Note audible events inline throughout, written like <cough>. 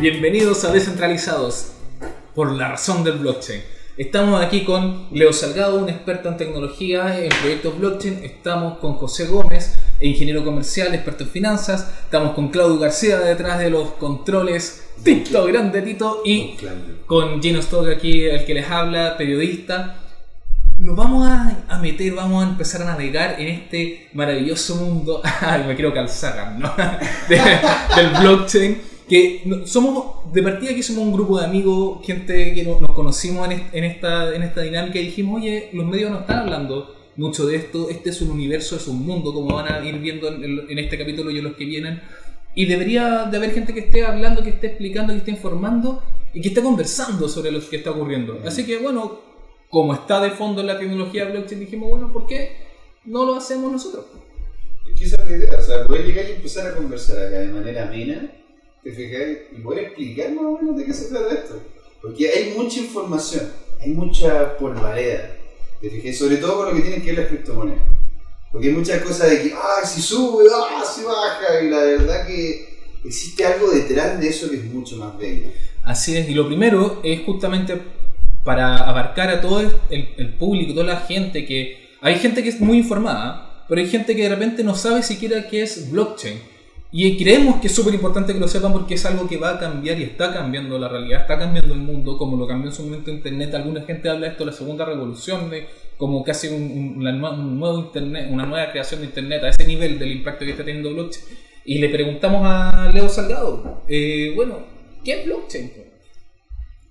Bienvenidos a Descentralizados por la razón del blockchain. Estamos aquí con Leo Salgado, un experto en tecnología en proyectos blockchain. Estamos con José Gómez, ingeniero comercial, experto en finanzas. Estamos con Claudio García detrás de los controles. Tito, grande Tito. Y con Gino Stock aquí, el que les habla, periodista. Nos vamos a, a meter, vamos a empezar a navegar en este maravilloso mundo. <laughs> Ay, me quiero calzar, ¿no? <laughs> De- del blockchain que no- somos de partida que somos un grupo de amigos, gente que no- nos conocimos en, est- en esta, en esta dinámica y dijimos, oye, los medios no están hablando mucho de esto, este es un universo, es un mundo, como van a ir viendo en, en- este capítulo y en los que vienen, y debería de haber gente que esté hablando, que esté explicando, que esté informando y que esté conversando sobre lo que está ocurriendo. Así que bueno, como está de fondo la tecnología blockchain, dijimos, bueno, ¿por qué no lo hacemos nosotros? Es que esa es la idea, o sea, poder llegar y empezar a conversar acá de manera amena, y poder explicar más o menos de qué se trata esto. Porque hay mucha información, hay mucha polvareda, te fijáis, sobre todo con lo que tienen que ver las criptomonedas. Porque hay muchas cosas de que, ah, si sube, ah, si baja, y la verdad que existe algo detrás de eso que es mucho más bello. Así es, y lo primero es justamente para abarcar a todo el, el público, toda la gente que... Hay gente que es muy informada, pero hay gente que de repente no sabe siquiera qué es blockchain. Y creemos que es súper importante que lo sepan porque es algo que va a cambiar y está cambiando la realidad, está cambiando el mundo, como lo cambió en su momento Internet. Alguna gente habla de esto, la segunda revolución, de como casi un, un- nuevo Internet, una nueva creación de Internet, a ese nivel del impacto que está teniendo blockchain. Y le preguntamos a Leo Salgado, eh, bueno, ¿qué es blockchain?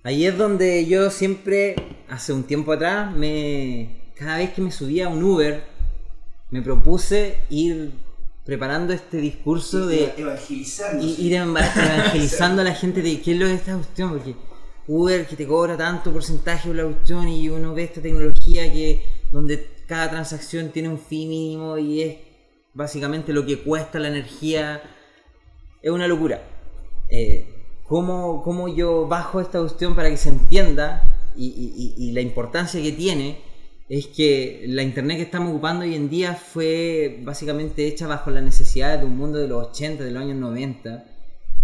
Ahí es donde yo siempre, hace un tiempo atrás, me cada vez que me subía a un Uber, me propuse ir preparando este discurso de ir eva- <laughs> evangelizando a la gente de qué es lo que es esta cuestión, porque Uber que te cobra tanto porcentaje por la cuestión y uno ve esta tecnología que donde cada transacción tiene un fee mínimo y es básicamente lo que cuesta la energía, es una locura. Eh, ¿cómo, cómo yo bajo esta cuestión para que se entienda y, y- y- y la importancia que tiene? Es que la internet que estamos ocupando hoy en día fue básicamente hecha bajo las necesidades de un mundo de los 80, de los años 90,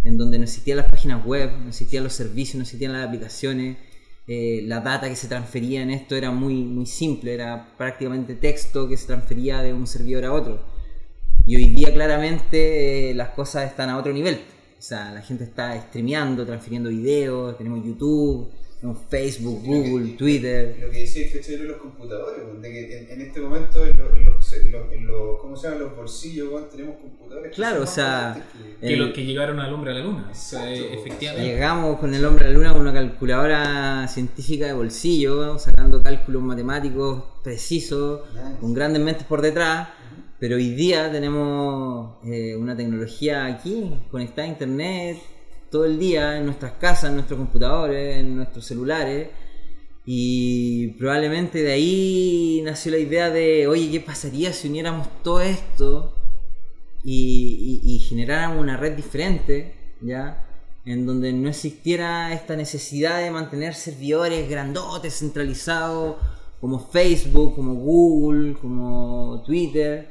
en donde no existían las páginas web, no existían los servicios, no existían las aplicaciones, eh, la data que se transfería en esto era muy, muy simple, era prácticamente texto que se transfería de un servidor a otro. Y hoy día claramente eh, las cosas están a otro nivel. O sea, la gente está streameando, transfiriendo videos, tenemos YouTube, Facebook, Google, Twitter. Lo que decía es que los computadores, de que en, en este momento en los, en los, en los- en los- ¿cómo se llaman? los bolsillos tenemos computadores. que Claro, o sea, que- Que El- los que llegaron al hombre a la luna. O sea, Exacto. efectivamente. Llegamos con el hombre a la luna con una calculadora científica de bolsillo, sacando cálculos matemáticos precisos, Nice. con grandes mentes por detrás. Pero hoy día tenemos eh, una tecnología aquí, conectada a internet, todo el día, en nuestras casas, en nuestros computadores, en nuestros celulares. Y probablemente de ahí nació la idea de, oye, ¿qué pasaría si uniéramos todo esto y, generáramos una red diferente, ¿ya? En donde no existiera esta necesidad de mantener servidores grandotes, centralizados, como Facebook, como Google, como Twitter,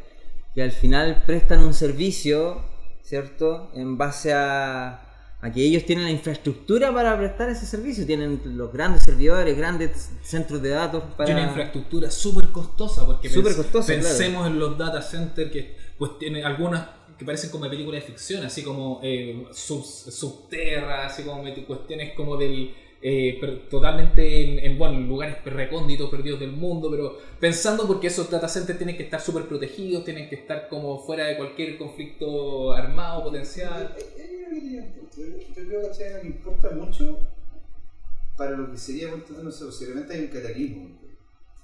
que al final prestan un servicio, ¿cierto? En base a, a que ellos tienen la infraestructura para prestar ese servicio, tienen los grandes servidores, grandes centros de datos para... Y una infraestructura súper costosa, porque costosa, claro. pensemos en los data centers que pues tienen algunas que parecen como de películas de ficción, así como eh, sub- subterra, así como cuestiones como del eh, totalmente en, en, bueno, lugares recónditos, perdidos del mundo, pero pensando porque esos data centers tienen que estar súper protegidos, tienen que estar como fuera de cualquier conflicto armado potencial. Yo creo que- importa mucho para lo que sería, no sé, si realmente hay un cataclismo.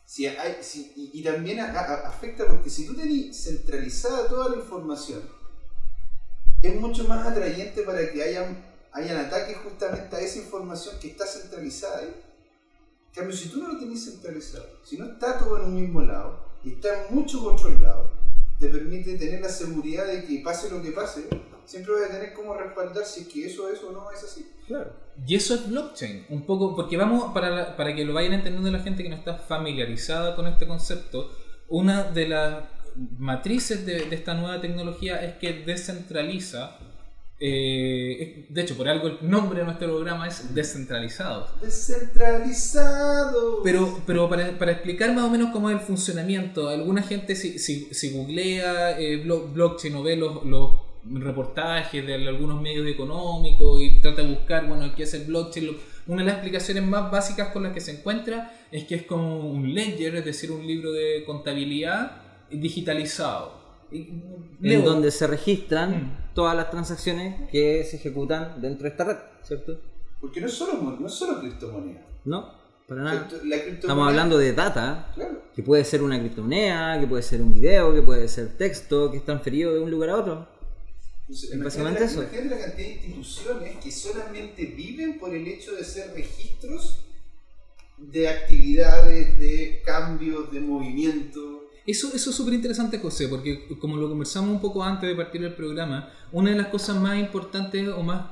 Si hay, si, y, y también a- a- afecta porque si tú tenés centralizada toda la información, es mucho más atrayente para que hayan, hayan ataques justamente a esa información que está centralizada ahí. En cambio, si tú no lo tenés centralizado, si no está todo en un mismo lado y está mucho controlado, te permite tener la seguridad de que pase lo que pase, siempre vas a tener como respaldar si es que eso es o no es así. Claro. Y eso es blockchain, un poco, porque vamos, para, la- para que lo vayan entendiendo la gente que no está familiarizada con este concepto, una de las matrices de, de esta nueva tecnología es que descentraliza eh, de hecho, por algo el nombre de nuestro programa es Descentralizados. Descentralizado. Pero, pero para, para explicar más o menos cómo es el funcionamiento, alguna gente si, si, si googlea eh, blo- blockchain o ve los, los reportajes de algunos medios económicos y trata de buscar, bueno, qué es el blockchain, lo- una de las explicaciones más básicas con las que se encuentra es que es como un ledger, es decir, un libro de contabilidad digitalizado. En Leo, donde se registran Mm. todas las transacciones que se ejecutan dentro de esta red, ¿cierto? Porque no es solo, no es solo criptomoneda. No, para nada. La Estamos hablando de data, Claro. que puede ser una criptomoneda, que puede ser un video, que puede ser texto, que es transferido de un lugar a otro. Entonces, Es básicamente la- eso. imagínate la cantidad de instituciones que solamente viven por el hecho de ser registros de actividades, de cambios, de movimiento. Eso, eso es súper interesante, José, porque como lo conversamos un poco antes de partir el programa, una de las cosas más importantes o más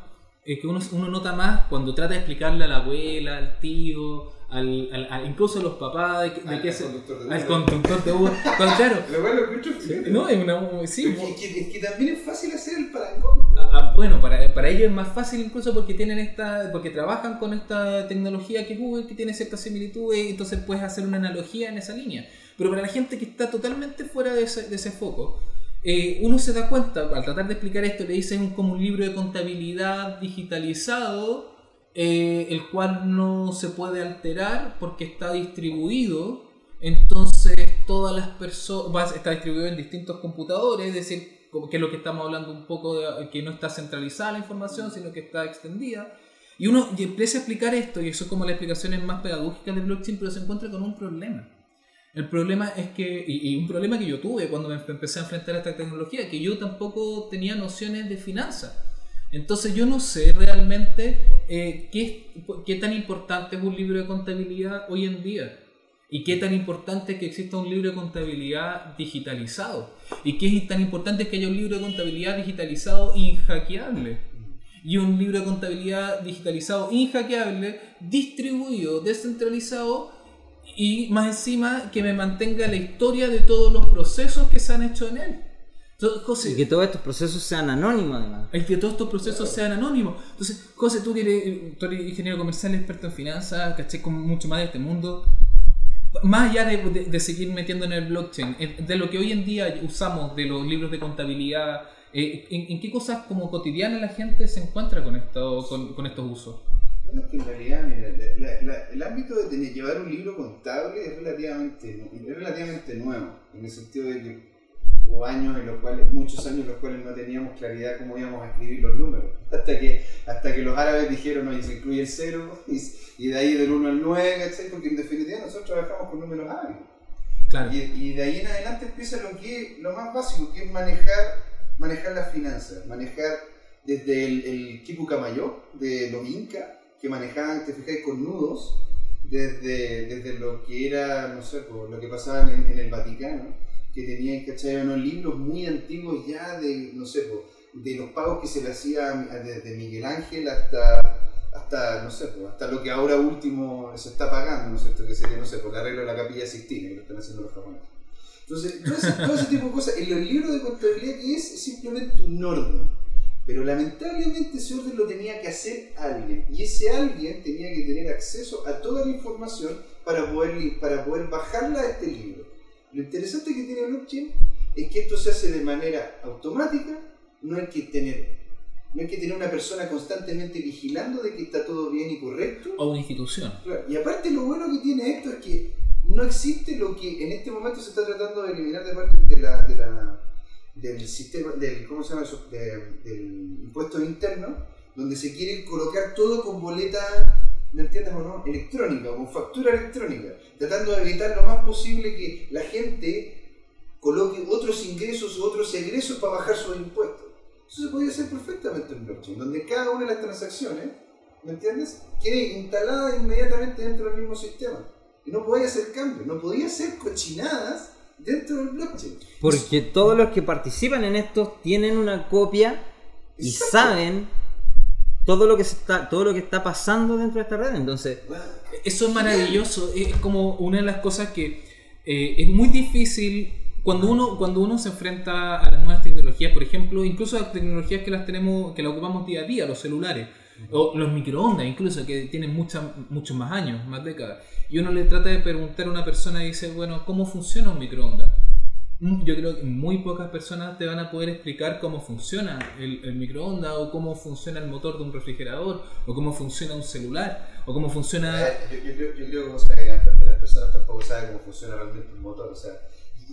eh, que uno, uno nota más cuando trata de explicarle a la abuela, al tío, al, al- incluso a los papás de, Al- qué conductor de al Uber. conductor de Uber. <laughs> Cuando, claro, Lo cual lo fíjate. no, es una. Sí, Es que, es que- también es fácil hacer el parangón. Ah, ah, bueno, para, para ellos es más fácil incluso porque tienen esta, porque trabajan con esta tecnología que es Google, que tiene ciertas similitudes, y entonces puedes hacer una analogía en esa línea. Pero para la gente que está totalmente fuera de ese, de ese foco, eh, uno se da cuenta, al tratar de explicar esto, le dicen como un libro de contabilidad digitalizado, eh, el cual no se puede alterar porque está distribuido. Entonces, todas las personas. Está distribuido en distintos computadores, es decir, que es lo que estamos hablando un poco de que no está centralizada la información, sino que está extendida. Y uno empieza a explicar esto, y eso es como las explicaciones más pedagógicas de blockchain, pero se encuentra con un problema. El problema es que, y, y un problema que yo tuve cuando me empecé a enfrentar a esta tecnología, que yo tampoco tenía nociones de finanzas. Entonces yo no sé realmente eh, qué, qué tan importante es un libro de contabilidad hoy en día. Y qué tan importante es que exista un libro de contabilidad digitalizado. Y qué tan importante es que haya un libro de contabilidad digitalizado inhackeable. Y un libro de contabilidad digitalizado inhackeable, distribuido, descentralizado y más encima que me mantenga la historia de todos los procesos que se han hecho en él. Entonces, José, Y que todos estos procesos sean anónimos además. el que todos estos procesos sean anónimos. Entonces, José, tú que eres, tú eres ingeniero comercial, experto en finanzas, caché con mucho más de este mundo. Más allá de, de- de seguir metiendo en el blockchain, eh, de lo que hoy en día usamos de los libros de contabilidad, eh, ¿en, en qué cosas como cotidianas la gente se encuentra con, esto, con, con estos usos? Bueno, es que en realidad, mira, la- la- el ámbito de tener, llevar un libro contable es relativamente, es relativamente nuevo, en el sentido de que hubo años en los cuales, muchos años en los cuales no teníamos claridad cómo íbamos a escribir los números, hasta que, hasta que los árabes dijeron, oye, se incluye el cero, <laughs> y, y de ahí del 1 al 9, ¿cachai? Porque en definitiva nosotros trabajamos con números árabes. Claro. Y, y de ahí en adelante empieza lo que lo más básico, que es manejar, manejar las finanzas, manejar desde el, el Kipu Kamayo de los incas, que manejaban, te fijáis, con nudos, desde, desde lo que era, no sé, lo que pasaba en, en el Vaticano, que tenían, ¿cachai? unos libros muy antiguos ya de, no sé, de los pagos que se le hacía desde Miguel Ángel hasta hasta, no sé, hasta lo que ahora último se está pagando, ¿no es cierto? Que sería, no sé, por el arreglo de la capilla Sistina, que lo están haciendo los japoneses. Entonces, todo ese, todo ese tipo de cosas, en los libros de contabilidad que es, es simplemente un orden. Pero lamentablemente ese orden lo tenía que hacer alguien. Y ese alguien tenía que tener acceso a toda la información para poder, para poder bajarla a este libro. Lo interesante que tiene blockchain es que esto se hace de manera automática, no hay que tener, no hay que tener una persona constantemente vigilando de que está todo bien y correcto. O una institución. Claro, Y aparte lo bueno que tiene esto es que no existe lo que en este momento se está tratando de eliminar de parte de la, de la- del sistema, del, ¿cómo se llama eso? De- del impuesto interno, donde se quiere colocar todo con boleta, ¿me entiendes o no? Electrónica, con factura electrónica, tratando de evitar lo más posible que la gente coloque otros ingresos o otros egresos para bajar sus impuestos. Eso se podría hacer perfectamente en blockchain, donde cada una de las transacciones, ¿me entiendes? Quede instalada inmediatamente dentro del mismo sistema. Y no podía hacer cambios, no podía hacer cochinadas dentro del blockchain. Porque todos los que participan en esto tienen una copia y Exacto. saben todo lo que se está, todo lo que está pasando dentro de esta red. Entonces, Eso es maravilloso, es como una de las cosas que eh, es muy difícil cuando uno, cuando uno se enfrenta a las nuevas tecnologías, por ejemplo, incluso las tecnologías que las tenemos, que las ocupamos día a día, los celulares, o los microondas incluso, que tienen muchas, muchos más años, más décadas, y uno le trata de preguntar a una persona y dice, bueno, ¿cómo funciona un microondas? Mm, Yo creo que muy pocas personas te van a poder explicar cómo funciona el, el microondas o cómo funciona el motor de un refrigerador o cómo funciona un celular o cómo funciona... Eh, Yo, yo creo, yo creo que como sabe que de las personas tampoco sabe cómo funciona realmente un motor. O sea,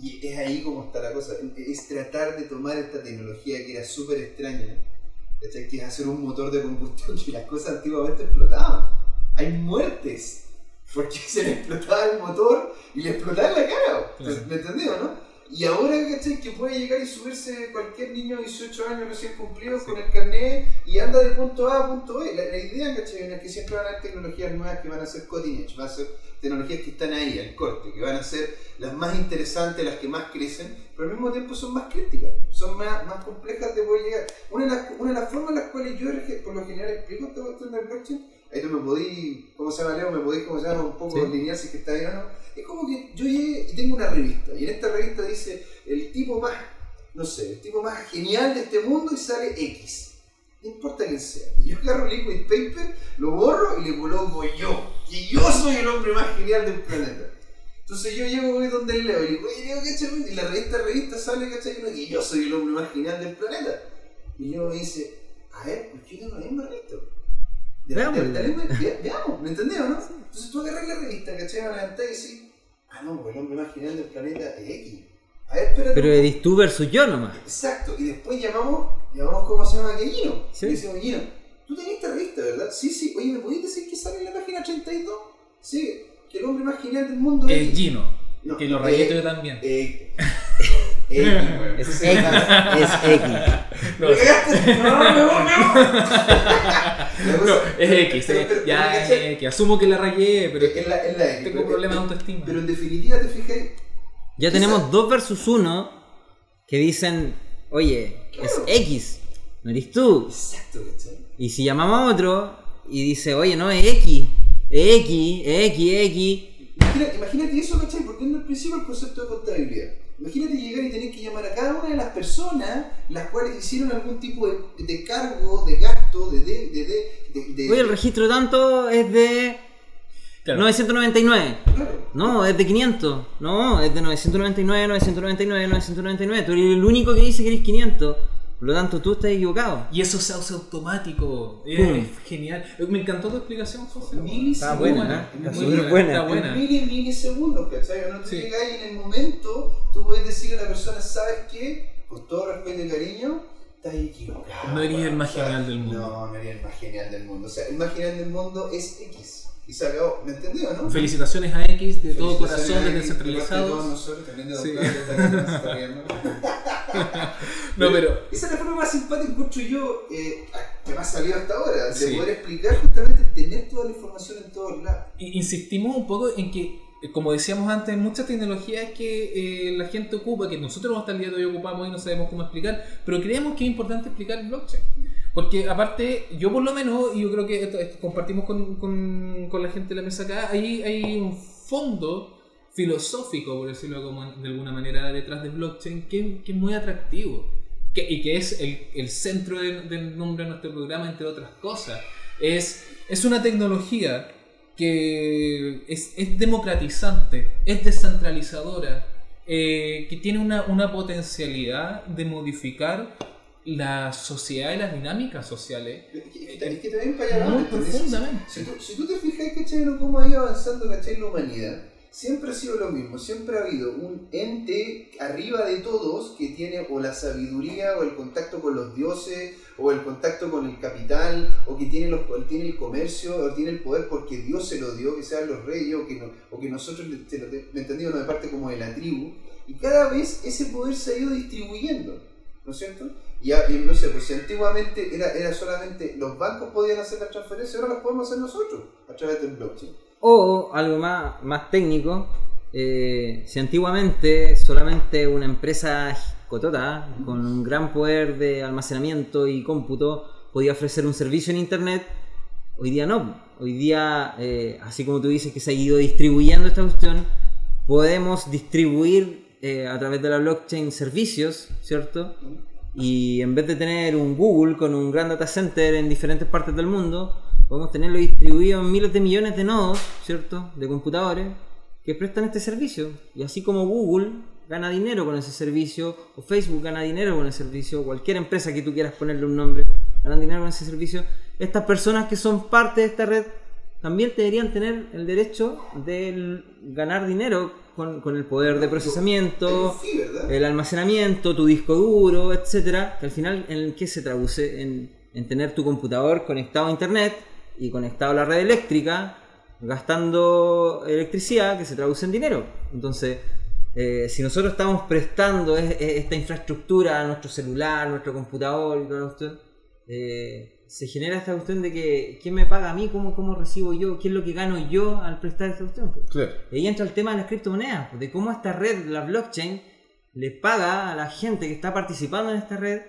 y es ahí como está la cosa. Es tratar de tomar esta tecnología que era súper extraña, que es hacer un motor de combustión <laughs> y las cosas antiguamente explotaban. Hay muertes porque se le explotaba el motor y le explotaba en la cara. Claro. ¿Me entendés o no? Y ahora, ¿cachai? Que puede llegar y subirse cualquier niño de 18 años recién cumplidos con el carnet y anda de punto A a punto B. La, la idea, ¿cachai? Es que siempre van a haber tecnologías nuevas que van a ser cutting edge, van a ser tecnologías que están ahí, al corte, que van a ser las más interesantes, las que más crecen, pero al mismo tiempo son más críticas, son más, más complejas de poder llegar. Una de, las, una de las formas en las cuales yo por lo general explico esta cuestión del blockchain, ahí tú me podí, ¿cómo se llama Leo? Me podís, ¿cómo se llama? Un poco Sí. lineal si es que está o no. Es como que yo llegué y tengo una revista, y en esta revista dice el tipo más, no sé, el tipo más genial de este mundo y sale X. No importa quién sea. Y yo agarro el liquid paper, lo borro y le coloco yo. Que yo soy el hombre más genial del planeta. Entonces yo llego voy donde el Leo y le digo, oye Leo, ¿cachai? Y la revista, revista sale, ¿cachai? Que yo soy el hombre más genial del planeta. Y Leo me dice, a ver, ¿por qué tengo la misma revista? De la- de- de la Veámosla. misma- ve- Veamos, ¿me entendés o no? Entonces tú agarras la revista, ¿cachai? La levantás y decís, ah no, pues el hombre más genial del planeta es X. A ver, espérate. Pero eres tú versus yo nomás. Exacto, y después llamamos, llamamos cómo se llama que Gino. Sí. Y decimos, Gino, tú tenés esta revista, ¿verdad? Sí, sí, oye, ¿me podías decir que sale en la página 32? Sí, que el hombre más genial del mundo Es Gino, No, que lo eh, rayé yo también. Eh, X. Es X. Es X. No. ¡No, no, no! No, es X, eh, ya es. X, asumo que la rayé, pero es la, es la X. tengo problemas de autoestima. Pero en definitiva, te fijas, Ya tenemos dos versus uno que dicen, oye, es Claro. X, no eres tú. exacto, ¿cachai? Y si llamamos a otro y dice, oye, no, es X, es X, es X, es X. Imagínate eso, ¿cachai? Porque en el principio el concepto de contabilidad. Imagínate llegar y tener que llamar a cada una de las personas las cuales hicieron algún tipo de, de cargo, de gasto, de... de, de, de, de- de- Oye, el registro tanto es de Claro. 999. Claro. No, es de 500. No, es de 999, 999, 999. Tú eres el único que dice que eres 500. Por lo tanto, tú estás equivocado. Y eso se hace automático. Es, Pum. es genial. Me encantó tu explicación, José. Milisegundos. Está buena, ¿eh? Está súper buena. Está En buena. mili, milisegundos, ¿cachai? No te Sí. llegas y en el momento tú puedes decirle a la persona, ¿sabes qué? Con todo respeto y cariño, estás equivocado. No eres el más genial del mundo. No, no eres el más genial del mundo. O sea, el más genial del mundo es X. Y se acabó. ¿Me entendió, no? Felicitaciones a X de todo corazón, a de X, descentralizados. de todos nosotros, también de Don Sí. <laughs> <laughs> No, pero Esa es la forma más simpática que encuentro yo eh, que me ha salido hasta ahora, de Sí. poder explicar justamente, tener toda la información en todos lados. insistimos un poco en que, como decíamos antes, muchas tecnologías que eh, la gente ocupa, que nosotros hasta el día de hoy ocupamos y no sabemos cómo explicar, pero creemos que es importante explicar el blockchain. Porque aparte, yo por lo menos, y yo creo que esto, esto compartimos con, con- con la gente de la mesa acá, hay, hay un fondo filosófico, por decirlo como de alguna manera, detrás del blockchain que, que es muy atractivo. Que- y que es el, el centro de- del nombre de nuestro programa, entre otras cosas. Es, es una tecnología que es, es democratizante, es descentralizadora, eh, que tiene una, una potencialidad de modificar la sociedad y las dinámicas sociales Es que, también para allá profundamente. Si tú, si tú te fijas, ¿cachai? cómo ha ido avanzando, ¿cachai? La humanidad, siempre ha sido lo mismo, siempre ha habido un ente arriba de todos que tiene o la sabiduría o el contacto con los dioses o el contacto con el capital o que tiene, el comercio o tiene el poder porque Dios se lo dio, que sean los reyes o que, no- o que nosotros, se lo de- parte como de la tribu. Y cada vez ese poder se ha ido distribuyendo, ¿no es cierto? Y no sé, pues si antiguamente era, era solamente los bancos podían hacer las transferencias, ahora las podemos hacer nosotros a través del blockchain. O algo más, más técnico, eh, si antiguamente solamente una empresa cotota con un gran poder de almacenamiento y cómputo podía ofrecer un servicio en internet, hoy día no. Hoy día, eh, así como tú dices que se ha ido distribuyendo esta cuestión, podemos distribuir eh, a través de la blockchain servicios, ¿cierto? Y en vez de tener un Google con un gran data center en diferentes partes del mundo, podemos tenerlo distribuido en miles de millones de nodos, ¿cierto? De computadores que prestan este servicio. Y así como Google gana dinero con ese servicio, o Facebook gana dinero con el servicio, o cualquier empresa que tú quieras ponerle un nombre, ganan dinero con ese servicio, estas personas que son parte de esta red también deberían tener el derecho de ganar dinero con, con el poder de procesamiento, Sí, ¿verdad? el almacenamiento, tu disco duro, etcétera, que al final en qué se traduce en, en tener tu computador conectado a internet y conectado a la red eléctrica, gastando electricidad que se traduce en dinero. Entonces, eh, si nosotros estamos prestando es- es- esta infraestructura a nuestro celular, nuestro computador y toda la cuestión, eh, se genera esta cuestión de que quién me paga a mí, cómo, cómo recibo yo, qué es lo que gano yo al prestar esta cuestión. pues. Claro. Y ahí entra el tema de las criptomonedas, pues, de cómo esta red, la blockchain, le paga a la gente que está participando en esta red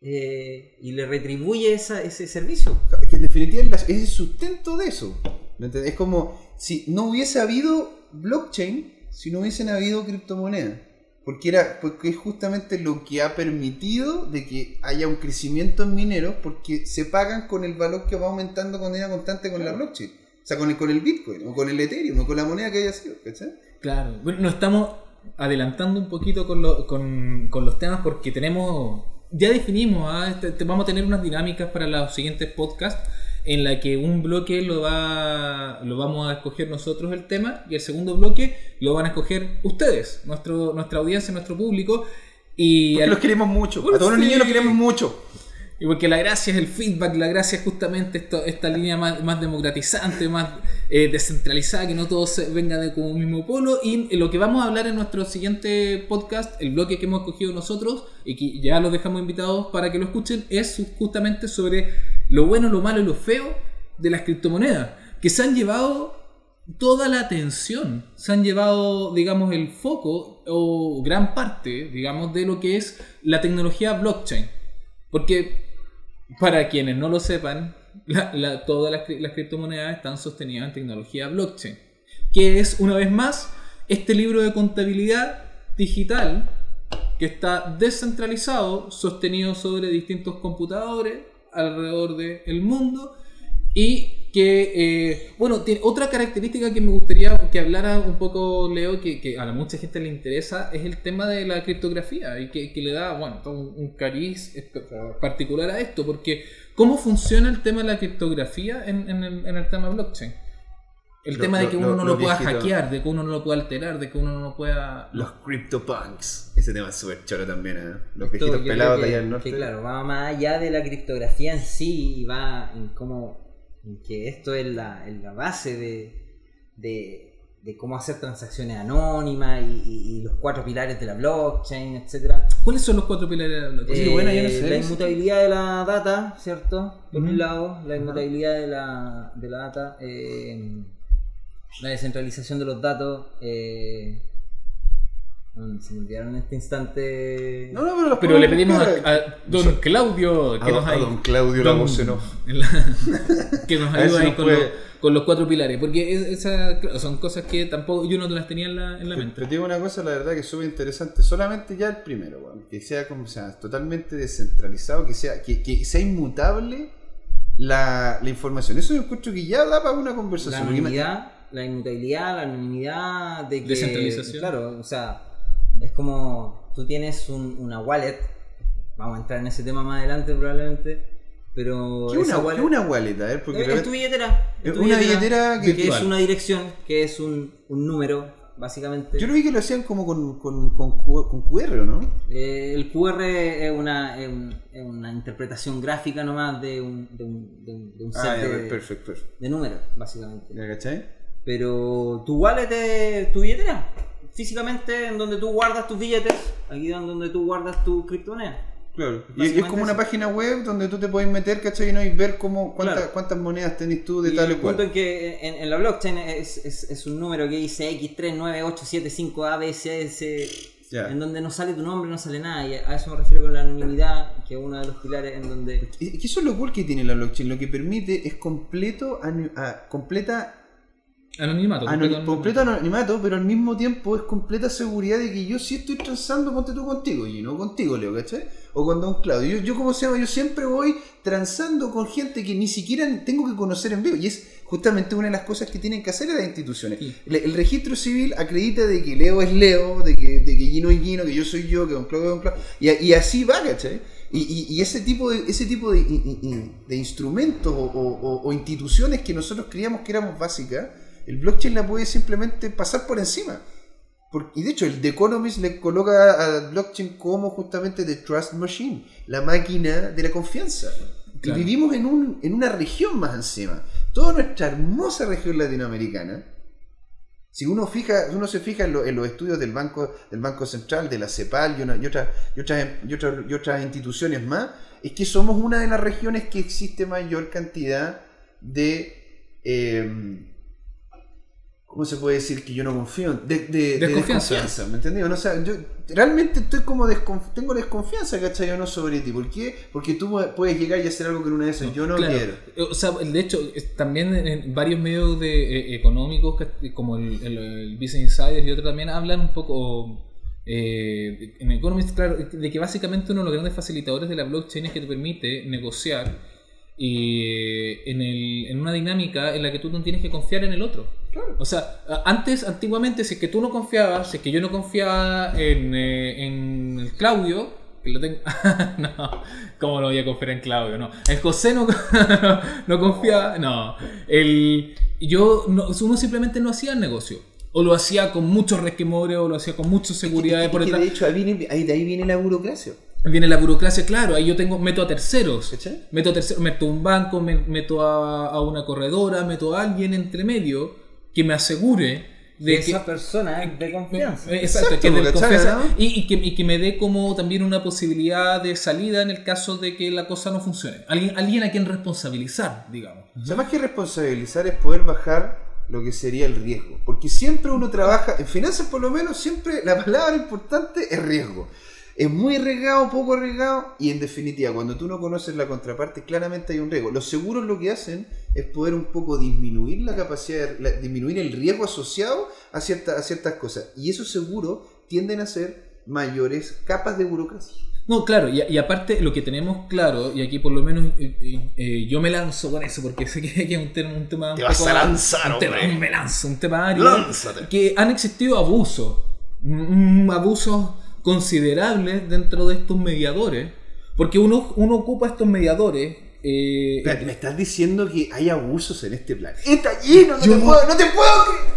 eh, y le retribuye esa- ese servicio. Que en definitiva es el sustento de eso. Es como si no hubiese habido blockchain, si no hubiesen habido criptomonedas. Porque, era, porque es justamente lo que ha permitido de que haya un crecimiento en mineros porque se pagan con el valor que va aumentando con manera constante con la blockchain. O sea, con el, con el Bitcoin, o con el Ethereum, o con la moneda que haya sido, ¿cachai? Claro, bueno, nos estamos adelantando un poquito con, lo- con, con los temas porque tenemos, ya definimos, ¿ah? Este- te- vamos a tener unas dinámicas para los siguientes podcasts en la que un bloque lo, va, lo vamos a escoger nosotros el tema y el segundo bloque lo van a escoger ustedes, nuestro, nuestra audiencia, nuestro público. Y al- los queremos mucho. Bueno, A todos los niños los queremos mucho. Y porque la gracia es el feedback, la gracia es justamente esta línea más, más democratizante, más eh, descentralizada, que no todo se venga de como un mismo polo. Y lo que vamos a hablar en nuestro siguiente podcast, el bloque que hemos escogido nosotros, y que ya los dejamos invitados para que lo escuchen, es justamente sobre lo bueno, lo malo y lo feo de las criptomonedas, que se han llevado toda la atención, se han llevado, digamos, el foco o gran parte, digamos, de lo que es la tecnología blockchain. Porque, para quienes no lo sepan, la- todas las criptomonedas están sostenidas en tecnología blockchain, que es, una vez más, este libro de contabilidad digital que está descentralizado, sostenido sobre distintos computadores alrededor del mundo y que, eh, bueno, tiene otra característica que me gustaría que hablara un poco, Leo, que, que a la mucha gente le interesa, es el tema de la criptografía y que, que le da, bueno, todo un, un cariz particular a esto, porque ¿cómo funciona el tema de la criptografía en, en el, en el tema blockchain? El Lo- tema de lo- que uno lo- no lo lo pueda viejito. hackear, de que uno no lo pueda alterar, de que uno no lo pueda... Los CryptoPunks. Ese tema es súper choro también, ¿eh? Los viejitos pelados de allá al norte. que, claro, va más allá de la criptografía en sí y va en cómo en que esto es la, es la base de, de, de cómo hacer transacciones anónimas y, y- y los cuatro pilares de la blockchain, etcétera. ¿Cuáles son los cuatro pilares de la blockchain? Sí, bueno, yo no Eh, sé. La inmutabilidad de la data, ¿cierto? Por un lado, la inmutabilidad de la, de la data, eh, la descentralización de los datos. eh, se me olvidaron en este instante. No, no, pero los Pero le pedimos a, a don Claudio A que don- nos a ayude. don Claudio la voz en off. <laughs> que nos A ayude ahí nos con, puede- los, con los cuatro pilares. Porque es- esa- claro, son cosas que tampoco yo no las tenía en la, en la Pero mente. te digo una cosa, la verdad que es súper interesante. Solamente ya el primero. Que sea como sea, totalmente descentralizado, que sea, que, que sea inmutable la, la información. Eso yo encuentro que ya da para una La conversación. me- anonimidad, la inmutabilidad, la anonimidad de que. Descentralización. Claro, o sea, es como tú tienes un- una wallet. Vamos a entrar en ese tema más adelante probablemente. Pero. ¿Qué una, wallet- ¿qué una wallet? A ver, porque es, tu billetera. es tu Una billetera que- que es una dirección, que es un, un número, básicamente. Yo lo vi que lo hacían como con, con, con, con QR, ¿o ¿no? Eh, el QR es una, es un- es una interpretación gráfica nomás de un, de un, de un, de un set Ah, de, de números, básicamente. ¿Ya cachai? Pero tu wallet es tu billetera. Físicamente, en donde tú guardas tus billetes, aquí es donde tú guardas tu criptomoneda. Claro. Y, es como una página web donde tú te puedes meter, ¿cachai? ¿no? Y ver cómo, cuántas, Claro. cuántas monedas tenés tú de Y tal y el punto cual. en que en, en la blockchain es, es, es un número que dice X398755ABCS, Ya. en donde no sale tu nombre, no sale nada. Y a eso me refiero con la anonimidad, que es uno de los pilares en donde. Es que eso es lo cool que tiene la blockchain. Lo que permite es completo, ah, completa Anonimato. Anoni- completo completo anonimato, pero al mismo tiempo es completa seguridad de que yo sí estoy transando, ponte tú contigo, y no contigo, Leo, ¿cachai? O con Don Claudio. Yo, yo como se llama, yo siempre voy transando con gente que ni siquiera tengo que conocer en vivo. Y es justamente una de las cosas que tienen que hacer las instituciones. Sí. El, el registro civil acredita de que Leo es Leo, de que, de que Gino es Gino, que yo soy yo, que Don Claudio es Don Claudio. Y, y así va, ¿cachai? Y, y- y ese tipo de, ese tipo de, de instrumentos o, o- o instituciones que nosotros creíamos que éramos básicas, el blockchain la puede simplemente pasar por encima. Y de hecho, el The Economist le coloca al blockchain como justamente The Trust Machine, la máquina de la confianza. Claro. Y vivimos en, un, en una región más encima. Toda nuestra hermosa región latinoamericana, si uno, fija, uno se fija en, lo- en los estudios del Banco, del Banco Central, de la CEPAL y, una- y otras, y, otras, y, otras, y otras instituciones más, es que somos una de las regiones que existe mayor cantidad de... eh, ¿Cómo se puede decir que yo no confío? De, de- de Desconfianza. ¿me entendés? No, o sea, yo realmente estoy como desconf- tengo desconfianza, ¿cachai? Yo no sobre ti. ¿Por qué? Porque tú puedes llegar y hacer algo que en una de esas yo no Claro. quiero. O sea, de hecho, también en varios medios de, eh, económicos, como el, el- el Business Insider y otros también, hablan un poco eh, en Economist, claro, de que básicamente uno de los grandes facilitadores de la blockchain es que te permite negociar y en, el- en una dinámica en la que tú no tienes que confiar en el otro. Claro. O sea, antes, antiguamente, si es que tú no confiabas, si es que yo no confiaba en, eh, en el Claudio, que lo tengo. <laughs> no, ¿cómo no voy a confiar en Claudio? No. El José <laughs> no, no confiaba. No. El, yo, no, uno simplemente no hacía el negocio. O lo hacía con mucho resquemore, o lo hacía con mucha seguridad Es que- por es que de hecho, ahí viene, ahí- de ahí viene la burocracia. Viene la burocracia, claro, ahí yo tengo, meto a terceros. Meto a, terceros, meto a un banco, me- meto a, a una corredora, meto a alguien entre medio que me asegure de que... esa persona es de confianza. Eh, Exacto, Exacto, que de ¿cachai, confianza, no? y, y que, y que me dé como también una posibilidad de salida en el caso de que la cosa no funcione. Alguien, alguien a quien responsabilizar, digamos. O sea, más que responsabilizar es poder bajar lo que sería el riesgo. Porque siempre uno trabaja, en finanzas por lo menos, siempre la palabra importante es riesgo. Es muy arriesgado, poco arriesgado, y en definitiva, cuando tú no conoces la contraparte, claramente hay un riesgo. Los seguros lo que hacen es poder un poco disminuir la capacidad, de- la- disminuir el riesgo asociado a, cierta- a ciertas cosas. Y esos seguros tienden a ser mayores capas de burocracia. No, claro, y, y aparte lo que tenemos claro, y aquí por lo menos eh, eh, eh, yo me lanzo con eso, porque sé que que es un tema, un tema un Te vas poco- a lanzar, un tema- hombre. me lanzo, un tema árido, que han existido abusos, mm, abusos considerables dentro de estos mediadores, porque uno, uno ocupa estos mediadores. eh, Espérate, me estás diciendo que hay abusos en este plan. ¡Está lleno! ¡No, Yo- te, puedo, no te puedo creer!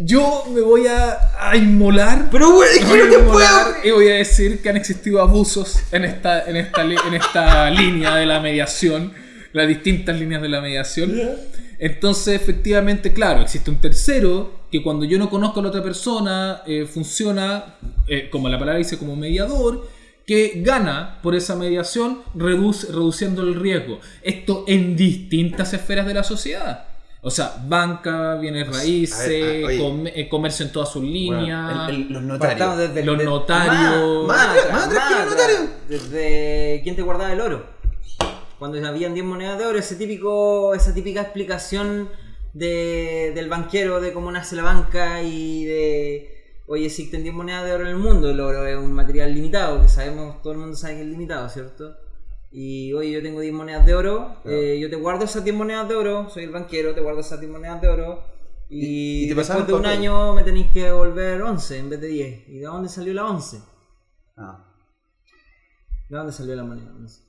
yo me voy a, a inmolar Pero, güey, es que no te puedo y voy a decir que han existido abusos en esta, en esta, en esta línea de la mediación, las distintas líneas de la mediación. Entonces, efectivamente, claro, existe un tercero que cuando yo no conozco a la otra persona eh, funciona, eh, como la palabra dice, como mediador, que gana por esa mediación reduce, reduciendo el riesgo. Esto en distintas esferas de la sociedad. O sea, banca, bienes raíces, a ver, a- oye. com- eh, comercio en todas sus líneas. Bueno, los notarios. desde Los de-. Más, Más notarios. Desde quién te guardaba el oro. Cuando habían 10 monedas de oro, ese típico, esa típica explicación de, del banquero de cómo nace la banca y de oye, existen 10 monedas de oro en el mundo, el oro es un material limitado, que sabemos, todo el mundo sabe que es limitado, ¿cierto? Y oye, yo tengo 10 monedas de oro, eh, yo te guardo esas 10 monedas de oro, soy el banquero, te guardo esas 10 monedas de oro. Y, Y- te después de un papel. año me tenéis que devolver 11 en vez de 10. ¿Y de dónde salió la 11? Ah. ¿De dónde salió la moneda? No sé.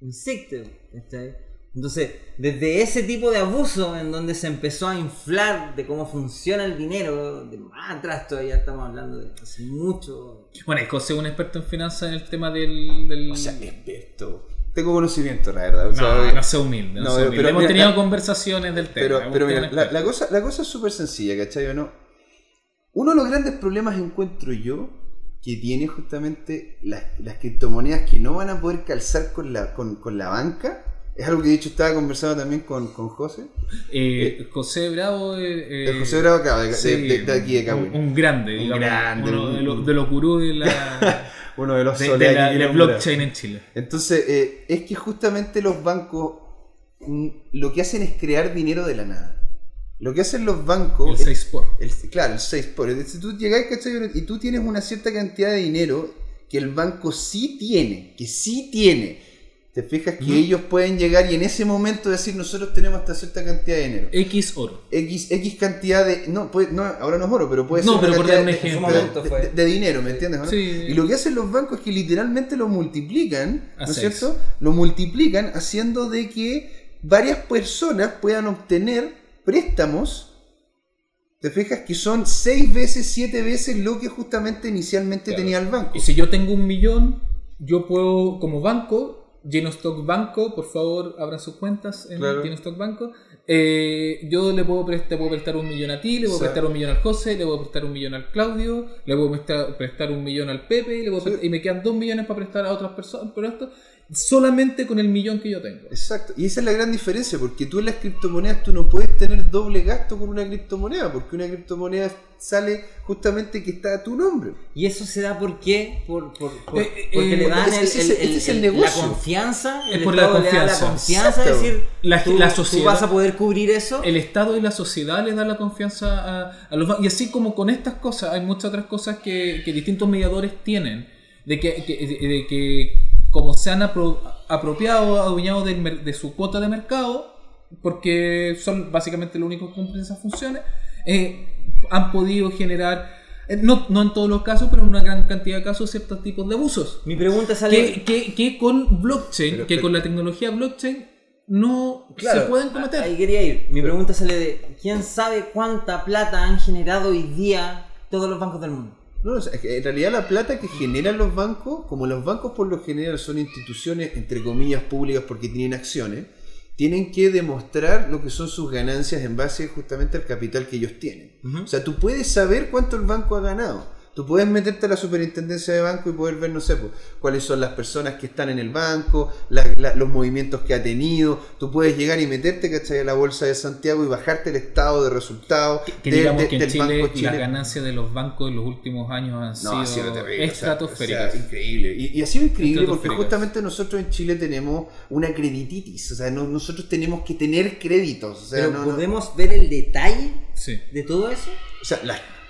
Insecto. ¿cachai? Entonces, desde ese tipo de abuso en donde se empezó a inflar de cómo funciona el dinero, de más atrás todavía estamos hablando de hace mucho. Bueno, José es un experto en finanzas en el tema del... del- O sea, experto. Tengo conocimiento, la verdad. O sea, no, oye, no sea humilde. No, No, sea pero- humilde. pero Hemos mira, tenido la- conversaciones del tema. pero, pero mira, la, la cosa, la cosa es súper sencilla, ¿cachai? ¿O no? Uno de los grandes problemas encuentro yo que tiene justamente las, las criptomonedas que no van a poder calzar con la, con, con la banca. Es algo que de hecho estaba conversando también con, con José. Eh, José Bravo... eh, El José Bravo acá, de, sí, de- de aquí de un, Cahuín. un grande, Un digamos. grande, uno de un- los, de los gurús de la, <laughs> Uno de los de, de la, blockchain en Chile. Entonces, eh, es que justamente los bancos mm, lo que hacen es crear dinero de la nada. Lo que hacen los bancos. El es- 6 por. el- claro, el 6 por. Decir, tú llegáis, ¿cachai? Y tú tienes una cierta cantidad de dinero que el banco sí tiene, que sí tiene. Te fijas que ellos pueden llegar y en ese momento decir, nosotros tenemos esta cierta cantidad de dinero. X oro. X, X cantidad de. No, puede, no, ahora no es oro, pero puede No, ser. pero una por dar un de- ejemplo. de- dinero, ¿me entiendes? no? Sí. Y lo que hacen los bancos es que literalmente lo multiplican, A ¿no es cierto? Lo multiplican haciendo de que varias personas puedan obtener préstamos. ¿Te fijas? Que son seis veces, siete veces lo que justamente inicialmente Claro. tenía el banco. Y si yo tengo un millón, yo puedo, como banco, Genostock Banco, por favor, abran sus cuentas en Claro. Genostock Banco. eh, yo le puedo, prestar, puedo prestar un millón a ti, le puedo prestar un millón al José, le puedo prestar un millón al Claudio, le puedo prestar, prestar un millón al Pepe, le puedo Sí. prestar- y me quedan dos millones para prestar a otras personas. Pero esto solamente con el millón que yo tengo. Exacto, y esa es la gran diferencia, porque tú en las criptomonedas tú no puedes tener doble gasto con una criptomoneda, porque una criptomoneda sale justamente que está a tu nombre. ¿Y eso se da por qué? Por, por- por- Eh, eh, porque le dan ese- el, es- el- ese es el la confianza. Es por la le confianza. la confianza, es decir, La- tú, la tú sociedad- vas a poder cubrir eso. el Estado y la sociedad les dan la confianza a, a los bancos. Y así como con estas cosas, hay muchas otras cosas que, que distintos mediadores tienen. De que, que- de, de que como se han apro- apropiado, adueñado de su cuota de mercado, porque son básicamente los únicos que cumplen esas funciones, eh, han podido generar, eh, no, no en todos los casos, pero en una gran cantidad de casos, ciertos tipos de abusos. Mi pregunta sale. Que, que, que con blockchain, Pero- que pero- con la tecnología blockchain, no Claro. se pueden cometer. Ahí quería ir. Mi pregunta sale de: ¿quién sabe cuánta plata han generado hoy día todos los bancos del mundo? No, en realidad la plata que generan los bancos, como los bancos por lo general son instituciones, entre comillas, públicas porque tienen acciones, tienen que demostrar lo que son sus ganancias en base justamente al capital que ellos tienen. O sea, tú puedes saber cuánto el banco ha ganado. Tú puedes meterte a la superintendencia de banco y poder ver, no sé, pues, cuáles son las personas que están en el banco, la- la- los movimientos que ha tenido. Tú puedes llegar y meterte, ¿cachai? A la bolsa de Santiago y bajarte el estado de resultados Que de- digamos de- que en del Chile, Banco las ganancias de los bancos en los últimos años han No, ha sido sido terrible. o sea, estratosféricas. o sea, increíble. Y, y ha sido increíble porque justamente nosotros en Chile tenemos una credititis. O sea, no- nosotros tenemos que tener créditos. O sea, Pero no- no- ¿podemos ver el detalle Sí. de todo eso? o sea,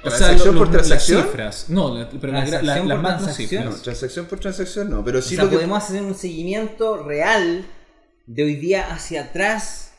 la O sea, transacción lo- por lo- las transacción. cifras. No, la- pero la- la- Transacción las transacción. No, cifras. transacción por transacción no. Pero sí o sea, lo que. podemos hacer un seguimiento real de hoy día hacia atrás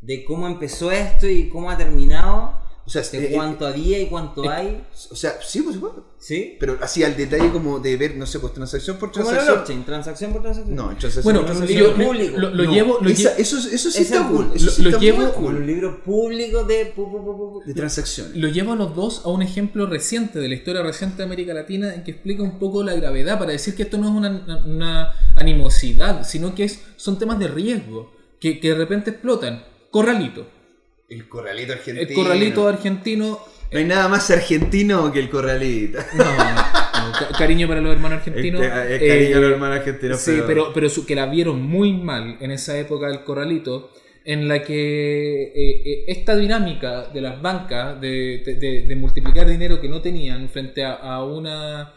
de cómo empezó esto y cómo ha terminado, O sea, de eh, cuánto había y cuánto eh, hay. o sea, sí, pues supuesto. ¿Sí? Pero así al detalle como de ver, no sé, pues transacción por transacción. blockchain, transacción por transacción. No, transacción Bueno, por un transacción. lo, público. lo- lo No, llevo, lo esa- lle- eso, eso sí está es cool. Eso Lo- sí está llevo- muy cool. un libro público de... pu- pu- pu- pu- De transacciones. lo llevo a los dos a un ejemplo reciente de la historia reciente de América Latina en que explica un poco la gravedad para decir que esto no es una, una animosidad, sino que es, son temas de riesgo que, que de repente explotan. Corralito. El corralito argentino. El corralito argentino. No hay nada más argentino que el corralito. No, no, no, ca- cariño para los hermanos argentinos. Cariño a los Eh, hermanos argentinos. Sí, pero, pero su- que la vieron muy mal en esa época del corralito, en la que eh, eh, esta dinámica de las bancas de, de- de- de multiplicar dinero que no tenían frente a, a una...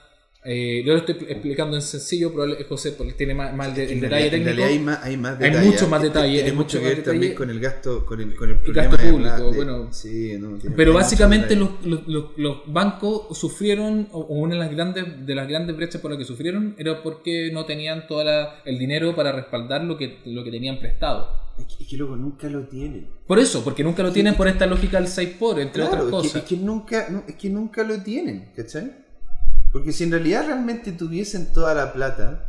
eh, yo lo estoy explicando en sencillo, pero José porque tiene más, más de- el detalle técnico. hay más, hay más Hay detalle. mucho más detalle, Tiene hay mucho que ver también con el gasto, con el, con el El gasto público, de- bueno. sí, no, tiene- Pero hay básicamente los, los- los- los bancos sufrieron, o una de las grandes, de las grandes brechas por las que sufrieron, era porque no tenían todo el dinero para respaldar lo que, lo que tenían prestado. Es que, es que luego nunca lo tienen. Por eso, porque nunca lo tienen por esta lógica del 6 por, entre Claro, otras es cosas. que, es que nunca, es que nunca lo tienen, ¿cachai? Porque si en realidad realmente tuviesen toda la plata.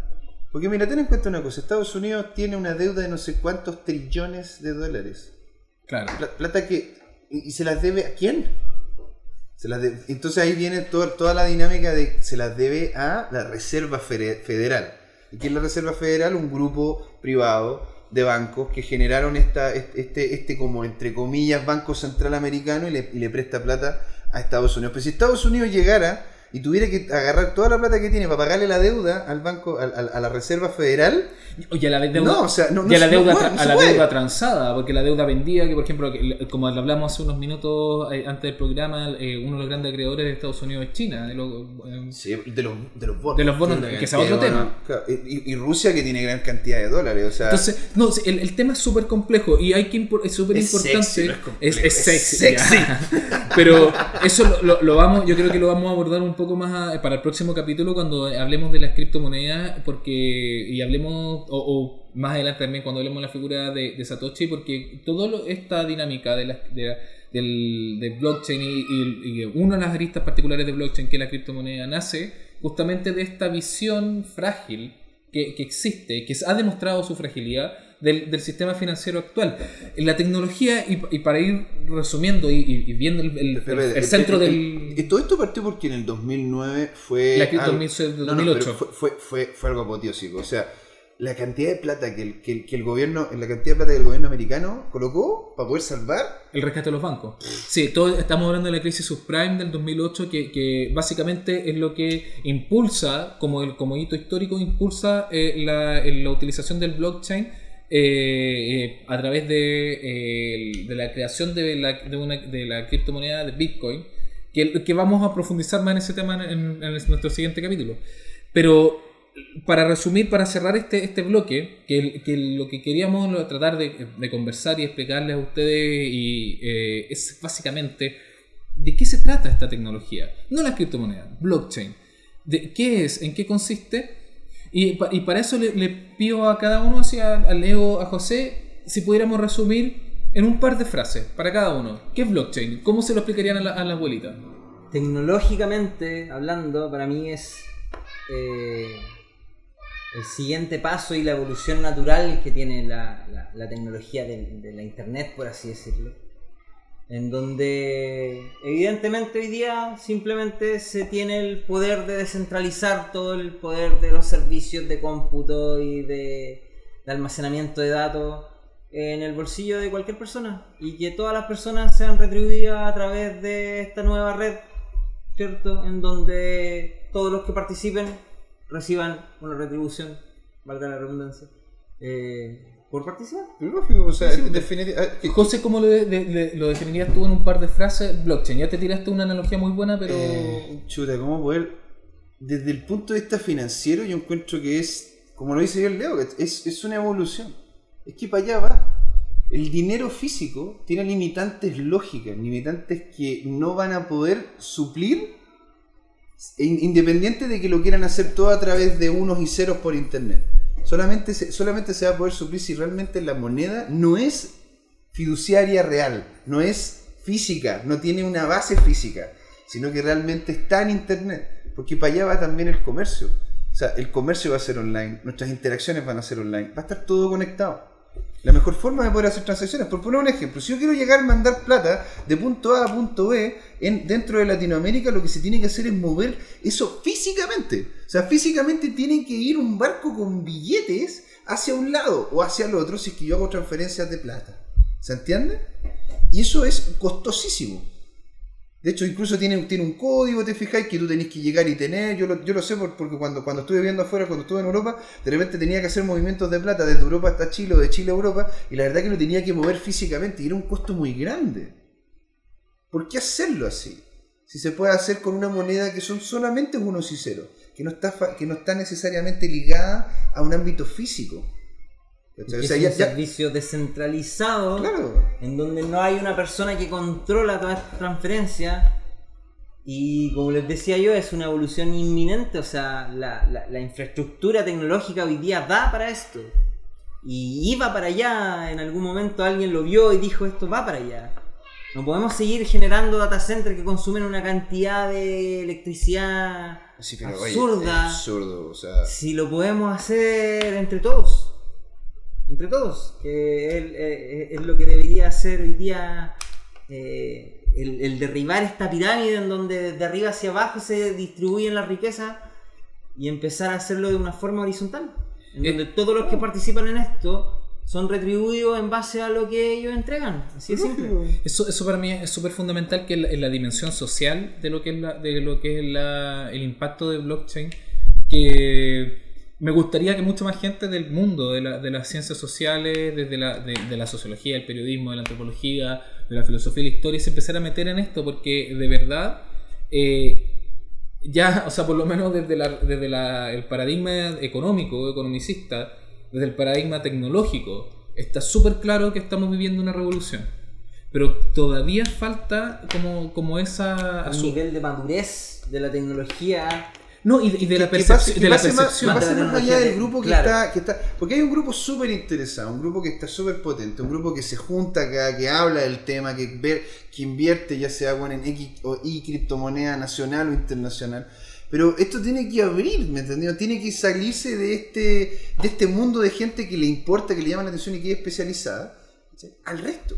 Porque mira, ten en cuenta una cosa: Estados Unidos tiene una deuda de no sé cuántos trillones de dólares. Claro. Pla- Plata que. ¿Y y se las debe a quién? Se las debe- entonces ahí viene toda, toda la dinámica de se las debe a la Reserva Federal. ¿Y qué es la Reserva Federal? Un grupo privado de bancos que generaron esta, este, este como entre comillas Banco Central Americano y le, y le presta plata a Estados Unidos. Pero si Estados Unidos llegara y tuviera que agarrar toda la plata que tiene para pagarle la deuda al banco, al- al- a, la Reserva Federal, Y a la deuda, no, o sea, no, no y a la deuda, puede, tra- no a la deuda transada, porque la deuda vendía, que por ejemplo, como hablamos hace unos minutos eh, antes del programa, eh, uno de los grandes acreedores de Estados Unidos es China, de los, eh, Sí, de los, de los bonos. De los bonos, que sea cantidad otro tema. Claro, y, y Rusia que tiene gran cantidad de dólares, o sea... Entonces, no, el, el tema es súper complejo y hay que impor- es súper Es importante. sexy, no es complejo, es, es es sexy. sexy. <laughs> Pero eso lo, lo- lo vamos, yo creo que lo vamos a abordar un poco más para el próximo capítulo cuando hablemos de las criptomonedas, porque y hablemos o, más adelante también cuando hablemos de la figura de, de Satoshi, porque toda esta dinámica de la, de la- del, del blockchain y, y- y una de las aristas particulares de blockchain que es la criptomoneda nace justamente de esta visión frágil que existe, que ha demostrado su fragilidad del, del sistema financiero actual. La tecnología, y, y para ir resumiendo y, y- viendo el, el- el centro el- del... el- y todo esto partió porque en el 2009 fue. La cripto algo- 2006 No, no, 2008. pero fue, fue, fue, fue algo apoteósico. O sea, la cantidad de plata que el, que, el- que el gobierno, la cantidad de plata que el gobierno americano colocó para poder salvar. El rescate de los bancos. Sí, todo, estamos hablando de la crisis subprime del 2008, que, que básicamente es lo que impulsa, como, el, como hito histórico, impulsa eh, la, el- la utilización del blockchain eh, a través de, eh, de la creación de la, una, de la criptomoneda de Bitcoin, que, que vamos a profundizar más en ese tema en, nuestro siguiente capítulo. Pero para resumir, para cerrar este, este bloque, que, que lo que queríamos tratar de, conversar y explicarles a ustedes eh, es básicamente de qué se trata esta tecnología. No la criptomoneda, blockchain. De, ¿Qué es? ¿En qué consiste? Y, y para eso le, le pido a cada uno, así a, a Leo, a José, si pudiéramos resumir en un par de frases para cada uno. ¿Qué es blockchain? ¿Cómo se lo explicarían a la, a la abuelita? Tecnológicamente hablando, para mí es eh, el siguiente paso y la evolución natural que tiene la, la- la tecnología de, de la internet, por así decirlo. En donde evidentemente hoy día simplemente se tiene el poder de descentralizar todo el poder de los servicios de cómputo y de, almacenamiento de datos en el bolsillo de cualquier persona y que todas las personas sean retribuidas a través de esta nueva red, ¿cierto? En donde todos los que participen reciban una retribución, valga la redundancia, eh, por participar. Lógico, o sea, Sí, sí, definiti- ah, José, ¿cómo lo, de- de- de- lo definirías tú en un par de frases? Blockchain. Ya te tiraste una analogía muy buena, pero... Eh, chuta, ¿cómo poder? Desde el punto de vista financiero, yo encuentro que es, como lo dice yo el Leo, es, es una evolución. Es que para allá va. El dinero físico tiene limitantes lógicas, limitantes que no van a poder suplir, in- independiente de que lo quieran hacer todo a través de unos y ceros por internet. Solamente se, solamente se va a poder suplir si realmente la moneda no es fiduciaria real, no es física, no tiene una base física, sino que realmente está en internet, porque para allá va también el comercio. O sea, el comercio va a ser online, nuestras interacciones van a ser online, va a estar todo conectado. La mejor forma de poder hacer transacciones, por poner un ejemplo, si yo quiero llegar a mandar plata de punto A a punto B en, dentro de Latinoamérica, lo que se tiene que hacer es mover eso físicamente. O sea, físicamente tiene que ir un barco con billetes hacia un lado o hacia el otro si es que yo hago transferencias de plata. ¿Se entiende? Y eso es costosísimo. De hecho, incluso tiene, tiene un código, te fijáis, que tú tenés que llegar y tener. Yo lo, yo lo sé por- porque cuando, cuando estuve viendo afuera, cuando estuve en Europa, de repente tenía que hacer movimientos de plata desde Europa hasta Chile o de Chile a Europa, y la verdad que lo tenía que mover físicamente y era un costo muy grande. ¿Por qué hacerlo así? Si se puede hacer con una moneda que son solamente unos y ceros, que no está, que no está necesariamente ligada a un ámbito físico. Es ya- un ya- servicio descentralizado claro. en donde no hay una persona que controla toda esta transferencia y como les decía yo es una evolución inminente, o sea, la, la- la infraestructura tecnológica hoy día da para esto y iba para allá, en algún momento alguien lo vio y dijo esto va para allá. No podemos seguir generando data centers que consumen una cantidad de electricidad Sí, pero, oye, absurda es absurdo, o sea. si lo podemos hacer entre todos. Entre todos. Que es, eh, es lo que debería hacer hoy día eh, el, el derribar esta pirámide en donde de arriba hacia abajo se distribuyen las riquezas y empezar a hacerlo de una forma horizontal. En Eh, donde todos los que participan en esto son retribuidos en base a lo que ellos entregan. Así de simple. Eso, eso para mí es súper fundamental que en la, la dimensión social de lo que es, la- de lo que es la- el impacto de blockchain, que me gustaría que mucha más gente del mundo de, la- de las ciencias sociales, desde la, de, de la sociología, el periodismo, de la antropología, de la filosofía y la historia, se empezara a meter en esto, porque de verdad, eh, ya, <laughs> o sea, por lo menos desde, la- desde la- el paradigma económico, economicista, desde el paradigma tecnológico, está súper claro que estamos viviendo una revolución. Pero todavía falta como, como esa... Asu- nivel de madurez de la tecnología. No, y, y de la, que percep- pase, que de la pase más, percepción. que pase de la más allá del grupo que, claro. está, que está. Porque hay un grupo súper interesado, un grupo que está súper potente, un grupo que se junta acá, que habla del tema, que, ver, que invierte ya sea bueno, en X o Y criptomoneda nacional o internacional. Pero esto tiene que abrir, ¿me entendió? Tiene que salirse de este, de este mundo de gente que le importa, que le llama la atención y que es especializada, ¿cachai? al resto.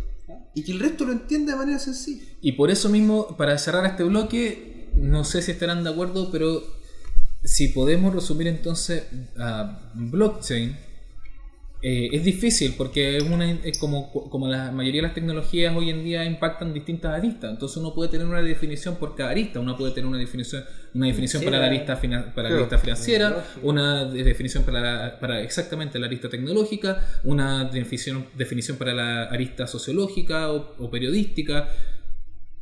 Y que el resto lo entienda de manera sencilla. Y por eso mismo, para cerrar este bloque, no sé si estarán de acuerdo, pero si podemos resumir entonces a blockchain, eh, es difícil porque es una, es como, como la mayoría de las tecnologías hoy en día impactan distintas aristas. Entonces uno puede tener una definición por cada arista. Uno puede tener una definición, una definición para la arista, fina- para la arista financiera, una de- definición para, la- para exactamente la arista tecnológica, una definición, definición para la arista sociológica o, o periodística.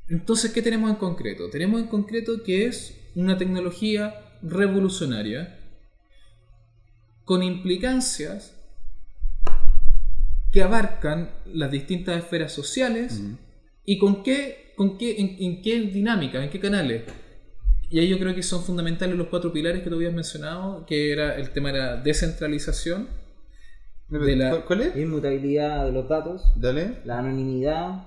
Entonces, ¿qué tenemos en concreto? Tenemos en concreto que es una tecnología revolucionaria con implicancias que abarcan las distintas esferas sociales y con qué, con qué, en, en qué dinámica, en qué canales. Y ahí yo creo que son fundamentales los cuatro pilares que tú habías mencionado, que era el tema de la descentralización, De la- ¿Cuál, cuál es? Inmutabilidad de los datos, Dale. la anonimidad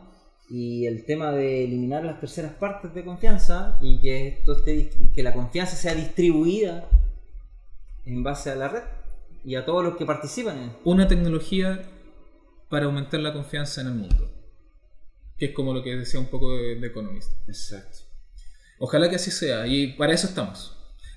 y el tema de eliminar las terceras partes de confianza y que esto esté que la confianza sea distribuida en base a la red y a todos los que participan en una tecnología para aumentar la confianza en el mundo. Que es como lo que decía un poco de, de Economist. Exacto. Ojalá que así sea, y para eso estamos.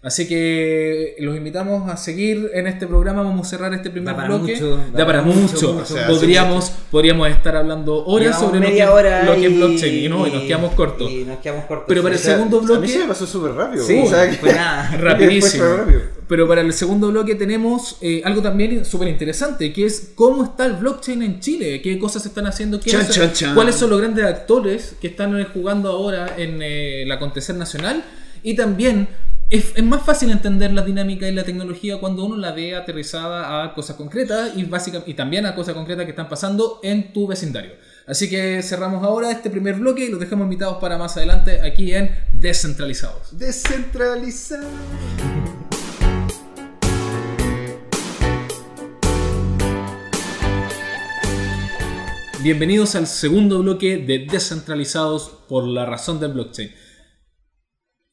Así que los invitamos a seguir en este programa. Vamos a cerrar este primer Da para bloque. mucho, da, para mucho. mucho. O sea, podríamos, podríamos estar hablando horas sobre lo que, hora lo que es blockchain y no, y nos quedamos cortos. y nos quedamos cortos Pero para el segundo A mí bloque- se me pasó súper rápido. Sí, o sea, que- <laughs> fue nada. Rapidísimo. Pero para el segundo bloque tenemos eh, algo también súper interesante, que es cómo está el blockchain en Chile, qué cosas se están haciendo, quiénes Chan, son- chan, chan. cuáles son los grandes actores que están eh, jugando ahora en eh, el acontecer nacional. Y también es, es más fácil entender la dinámica y la tecnología cuando uno la ve aterrizada a cosas concretas y, básica, y también a cosas concretas que están pasando en tu vecindario. Así que cerramos ahora este primer bloque y los dejamos invitados para más adelante aquí en Descentralizados. Descentralizado. Bienvenidos al segundo bloque de Descentralizados por la razón del blockchain.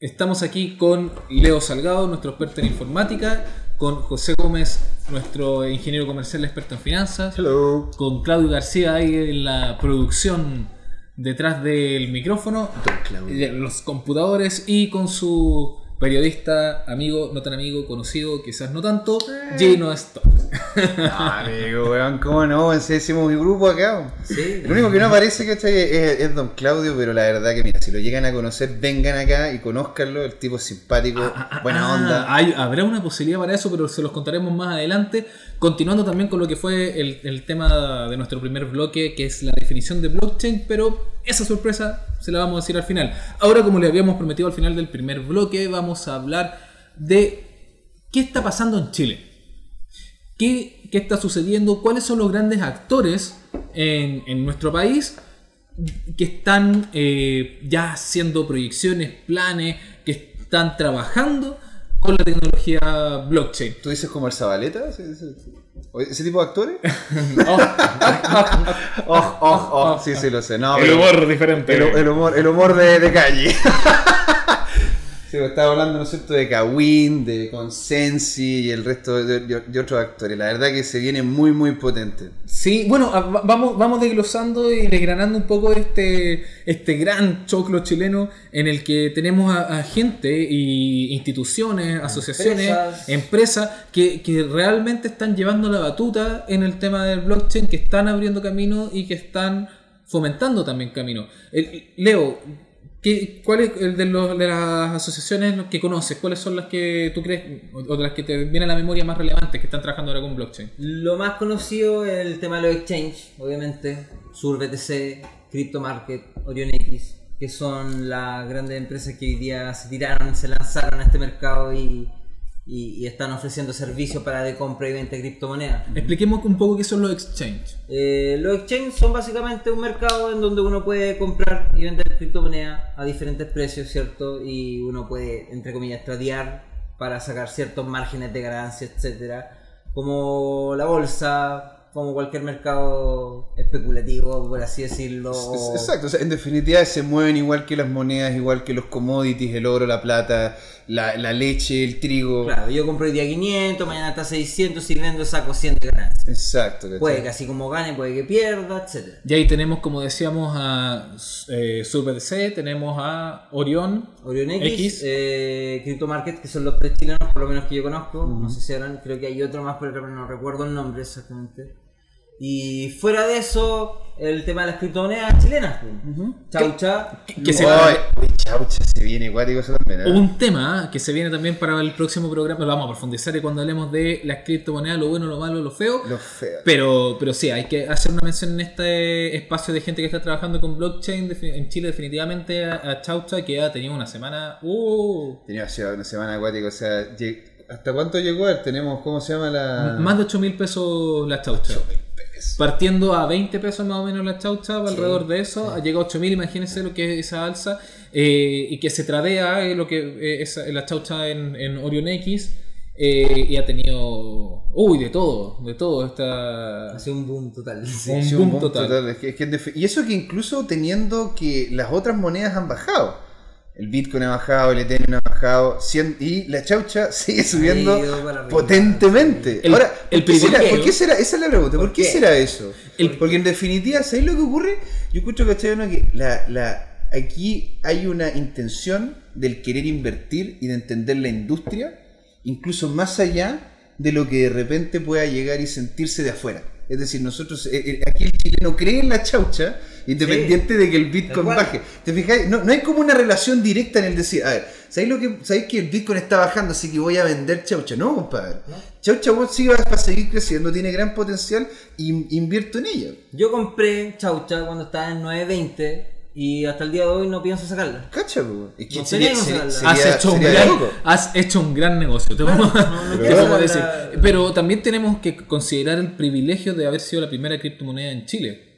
Estamos aquí con Leo Salgado, nuestro experto en informática, con José Gómez, nuestro ingeniero comercial experto en finanzas, Hello. con Claudio García ahí en la producción detrás del micrófono, Don Claudio. de los computadores y con su periodista, amigo, no tan amigo, conocido, quizás no tanto, Gino Stone. <laughs> Ah, amigo, weón, ¿cómo no? Serio, hicimos mi grupo acá. Sí. El único que no aparece, ¿cachai? Es, es Don Claudio, pero la verdad que, mira, si lo llegan a conocer, vengan acá y conózcanlo. El tipo es simpático, buena Ah, onda. hay- habrá una posibilidad para eso, pero se los contaremos más adelante. Continuando también con lo que fue el, el tema de nuestro primer bloque, que es la definición de blockchain, pero esa sorpresa se la vamos a decir al final. Ahora, como le habíamos prometido al final del primer bloque, vamos a hablar de qué está pasando en Chile. ¿Qué, qué está sucediendo? ¿Cuáles son los grandes actores en, en nuestro país que están eh, ya haciendo proyecciones, planes, que están trabajando con la tecnología blockchain? ¿Tú dices como el Zabaleta? ¿Ese, tipo de actores? <laughs> <laughs> Oh, Oh, oh, oh, sí, sí, lo sé. No, el humor diferente. El, el humor, el humor de, de calle. <laughs> Sí, pues, estaba hablando, ¿no es cierto?, de Kawin, de Consensi y el resto de, de- de otros actores. La verdad que se viene muy, muy potente. Sí, bueno, a- va- vamos, vamos desglosando y desgranando un poco este, este gran choclo chileno en el que tenemos a, a gente y instituciones, asociaciones, Empresas. empresas que, que realmente están llevando la batuta en el tema del blockchain, que están abriendo camino y que están fomentando también camino. El- Leo, ¿qué, ¿cuál es el de, los, de las asociaciones que conoces? ¿Cuáles son las que tú crees o o las que te vienen a la memoria más relevantes que están trabajando ahora con blockchain? Lo más conocido es el tema de los exchange, obviamente. Sur BTC, CryptoMarket, Orion X, que son las grandes empresas que hoy día se tiraron, se lanzaron a este mercado y, y- y están ofreciendo servicios para de compra y venta de criptomonedas. Expliquemos un poco qué son los exchange. Eh, los exchanges son básicamente un mercado en donde uno puede comprar y vender criptomonedas a diferentes precios, ¿cierto? Y uno puede, entre comillas, tradear para sacar ciertos márgenes de ganancia, etcétera, como la bolsa, como cualquier mercado especulativo, por así decirlo. Exacto, o sea, en definitiva se mueven igual que las monedas, igual que los commodities, el oro, la plata, la, la leche, el trigo. Claro, yo compro hoy día 500, mañana está 600 y vendo saco 100 de ganancia. Exacto. ¿cachai? Puede que así como gane, puede que pierda, etcétera. Y ahí tenemos, como decíamos, a eh, SurBTC, tenemos a Orión, Orion X, X. eh, CryptoMarket, que son los tres chilenos, por lo menos que yo conozco. No sé si eran, creo que hay otro más, pero no recuerdo el nombre exactamente. Y fuera de eso, el tema de las criptomonedas chilenas. pues. Chaucha. que se- chaucha, se viene igual eso también. ¿eh? Un tema que se viene también para el próximo programa, lo vamos a profundizar y cuando hablemos de las criptomonedas, lo bueno, lo malo, lo feo. Lo feo. Pero, pero sí, hay que hacer una mención en este espacio de gente que está trabajando con blockchain en Chile definitivamente a, Chaucha que ha tenido una semana... Uh, Tenía una semana acuática, o sea, ¿hasta cuánto llegó? él? Tenemos, ¿cómo se llama la...? Más de 8 mil pesos la Chaucha. Partiendo a 20 pesos más o menos la chaucha, alrededor de eso, ha llegado a 8000, imagínense lo que es esa alza, eh, y que se tradea eh, lo que eh, es la chaucha en, en Orion X, eh, y ha tenido, uy, de todo, de todo, esta... Ha sido un boom total. Un Sí, boom total. Es que- es que en defi- y eso que incluso teniendo que las otras monedas han bajado. El Bitcoin ha bajado, el Ethereum y la chaucha <laughs> sigue subiendo potentemente. El- Ahora, el ¿por, qué será, ¿por qué será? Esa es la pregunta. ¿Por, ¿Por qué? qué? será eso? El- Porque en definitiva, ¿sabéis lo que ocurre? Yo escucho que que la, la, aquí hay una intención del querer invertir y de entender la industria, incluso más allá de lo que de repente pueda llegar y sentirse de afuera. Es decir, nosotros, eh, eh, aquí el chileno cree en la chaucha, independiente de que el Bitcoin baje. ¿Te fijáis? No, no hay como una relación directa en el decir, a ver, ¿sabéis, lo que, ¿sabéis que el Bitcoin está bajando, así que voy a vender chaucha? No, compadre. Chaucha vos sí vas a seguir creciendo, tiene gran potencial, y invierto en ella. Yo compré chaucha cuando estaba en 920 y hasta el día de hoy no pienso sacarla. Cacha, po. Es que No sería, has, hecho un gran, has hecho un gran negocio, te vamos, <laughs> a decir. la- Pero también tenemos que considerar el privilegio de haber sido la primera criptomoneda en Chile.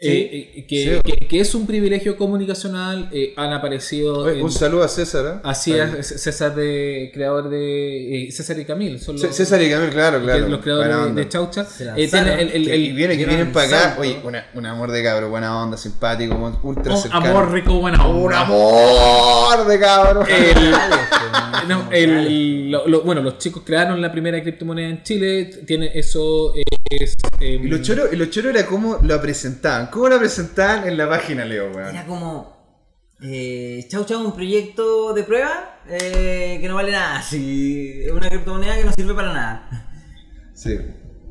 Eh, eh, que, Sí. que- que es un privilegio comunicacional, eh, han aparecido... Oye, en- un saludo a César. ¿eh? Así es, César de creador de eh, César y Camil, son C- los, César y Camil, claro, claro. los creadores de, Chaucha. Se Eh, lanzaron. tiene el, el- Que- el- y viene, que vienen para acá. Oye, una- un amor de cabro, buena onda, simpático, ultra un cercano. amor rico, buena onda. Un amor de cabro. El- <laughs> <laughs> no, el- lo- lo- bueno, los chicos crearon la primera criptomoneda en Chile. Tiene eso eh, es. eh, Y lo choro, y lo choro era cómo lo presentaban. ¿Cómo lo presentaban en la página, Leo, weón? Era como. Eh, chau Chau, un proyecto de prueba eh, que no vale nada. <laughs> Sí, es una criptomoneda que no sirve para nada. Sí.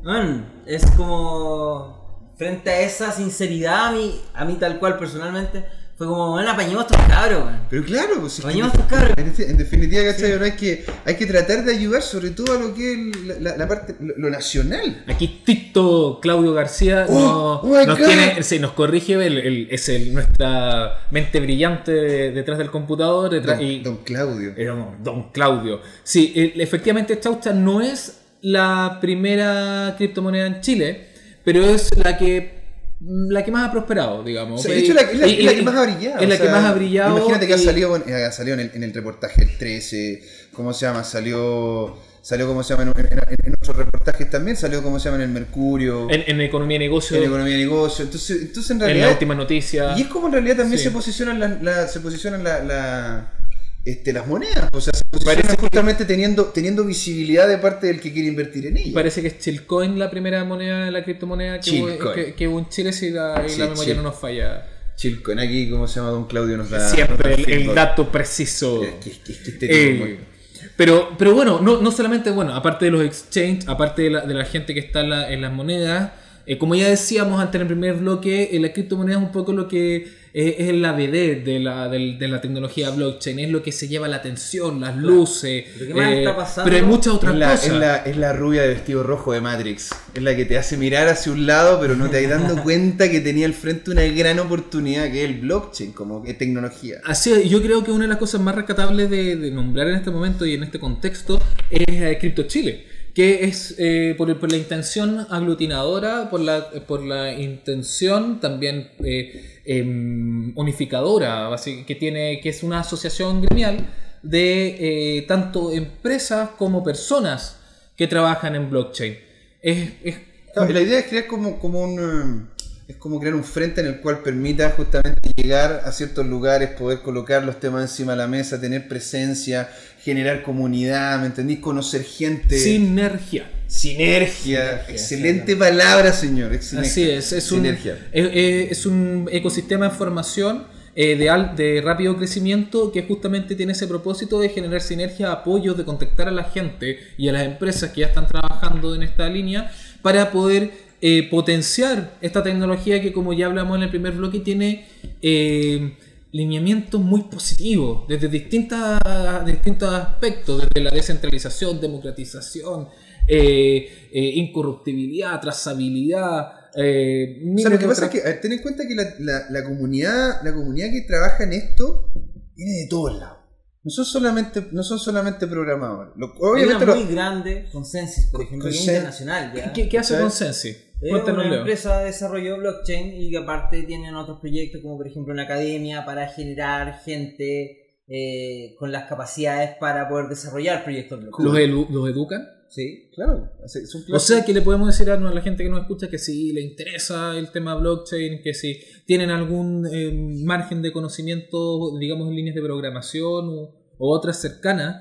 Man, es como. Frente a esa sinceridad, a mí, a mí tal cual personalmente, fue como, bueno, apañemos a estos cabros, man. Pero claro, pues es que Bañemos a estos cabros. en, en definitiva, ¿cachai? Ahora hay que, hay que tratar de ayudar sobre todo a lo que es la, la- la parte, lo, lo nacional. Aquí Tito Claudio García Oh, nos, oh nos God. tiene, sí, nos corrige, el- el- es el, nuestra mente brillante de- detrás del computador. detrás- Don, y, don Claudio. Éramos Don Claudio. Sí, el- efectivamente Chaucha no es la primera criptomoneda en Chile, pero es la que la que más ha prosperado, digamos. De hecho, la, es la, Y- es la y- que más ha brillado. Es la que más ha brillado. Imagínate que ha y- salido, bueno, eh, ha salido en, el, en el reportaje el 13, ¿cómo se llama? Salió, salió ¿cómo se llama? En, en- en otros reportajes también, salió, ¿cómo se llama? En el Mercurio, en, en, en economía y negocio, en, Economía y Negocio. Entonces, entonces en la realidad... última noticia. Y es como en realidad también Sí. se posicionan la, la- se posicionan la, la- este, las monedas. O sea, se posicionan que- justamente teniendo, teniendo visibilidad de parte del que quiere invertir en ellas. Parece que es Chilcoin la primera moneda, la criptomoneda que, hubo, que, que hubo en Chile si la, y Sí, la memoria no nos falla. Chilcoin, aquí, ¿cómo se llama? Don Claudio nos da. Siempre nos da el, el dato preciso. Eh, pero, pero bueno, no, no solamente, bueno, aparte de los exchange, aparte de la, de la gente que está en, la- en las monedas, eh, como ya decíamos antes en el primer bloque, eh, la criptomoneda es un poco lo que eh, es la BD de la, del- de la tecnología blockchain, es lo que se lleva la atención, las luces, que más eh, está pasando- pero hay muchas otras Es la, cosas. es, la, es la rubia de vestido rojo de Matrix. Es la que te hace mirar hacia un lado, pero no te has dando <laughs> cuenta que tenía al frente una gran oportunidad que es el blockchain como que tecnología. Así es, yo creo que una de las cosas más rescatables de, de nombrar en este momento y en este contexto es eh, Crypto Chile, que es eh, por, por la intención aglutinadora, por la, por la intención también eh, em, unificadora, que, tiene, que es una asociación gremial de eh, tanto empresas como personas que trabajan en blockchain. Es, la idea es crear como, como un eh, es como crear un frente en el cual permita justamente llegar a ciertos lugares, poder colocar los temas encima de la mesa, tener presencia, generar comunidad, ¿me entendís? Conocer gente. sinergia. Sinergia. Excelente palabra, señor. excelente. Así es, es un, Sinergia. es, es- es un ecosistema de formación eh, de, al- de rápido crecimiento que justamente tiene ese propósito de generar sinergia, apoyo, de contactar a la gente y a las empresas que ya están trabajando en esta línea para poder eh, potenciar esta tecnología que como ya hablamos en el primer bloque tiene eh, lineamientos muy positivos desde distintas, distintos aspectos, desde la descentralización, democratización, eh, eh, incorruptibilidad, trazabilidad. eh, O sea, lo que pasa es que, ver, ten en cuenta que la, la- la comunidad, la comunidad que trabaja en esto viene de todos lados. No son solamente, no son solamente programadores. Lo- Hay obviamente una lo- muy grande, Consensus, por ejemplo, Consen- internacional. ¿ya? ¿Qué, qué hace ¿sabes? Cuéntanos, una Leo. empresa de desarrollo de blockchain y que aparte tienen otros proyectos como por ejemplo una academia para generar gente eh, con las capacidades para poder desarrollar proyectos blockchain. ¿Los, elu- los educan? Sí. Claro, O sea, que le podemos decir a la gente que nos escucha que si le interesa el tema blockchain, que si tienen algún eh, margen de conocimiento, digamos, en líneas de programación o, o otras cercanas,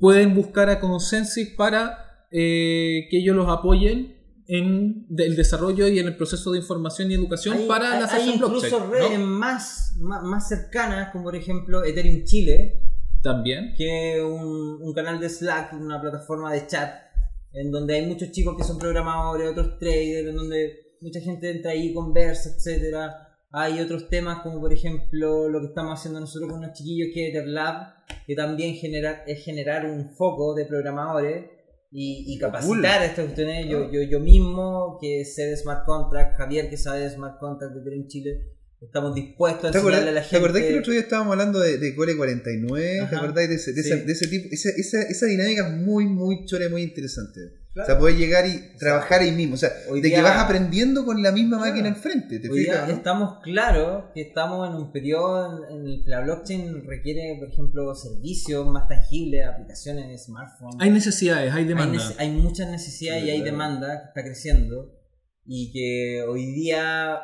pueden buscar a Consensus para eh, que ellos los apoyen en el desarrollo y en el proceso de información y educación Hay, para hay- la hay incluso redes ¿no? más, más, más cercanas, como por ejemplo Ethereum Chile, También. que un, un canal de Slack, una plataforma de chat, en donde hay muchos chicos que son programadores, otros traders, en donde mucha gente entra ahí, conversa, etcétera. Hay otros temas como por ejemplo lo que estamos haciendo nosotros con unos chiquillos que es EtherLab, que también genera, es generar un foco de programadores y, y capacitar a estas cuestiones. Yo, yo, yo mismo, que sé de Smart Contract, Javier que sabe de Smart Contract de Ethereum Chile, estamos dispuestos a ¿Te acordás, enseñarle a la ¿Te acordás gente. que el otro día estábamos hablando de, de Core 49? ¿Te Ajá, acordás de ese, de esa- de ese tipo? Esa, esa, esa dinámica es muy, muy chora y muy interesante. Claro. O sea, poder llegar y trabajar ahí mismo. O sea, Hoy de que vas aprendiendo con la misma Claro. máquina enfrente. ¿Te Hoy día no? estamos claros que estamos en un periodo en, el que la blockchain requiere, por ejemplo, servicios más tangibles, aplicaciones de smartphone. Hay necesidades, hay Hay demanda. nece- hay muchas necesidades Sí, y hay claro. demanda que está creciendo y que hoy día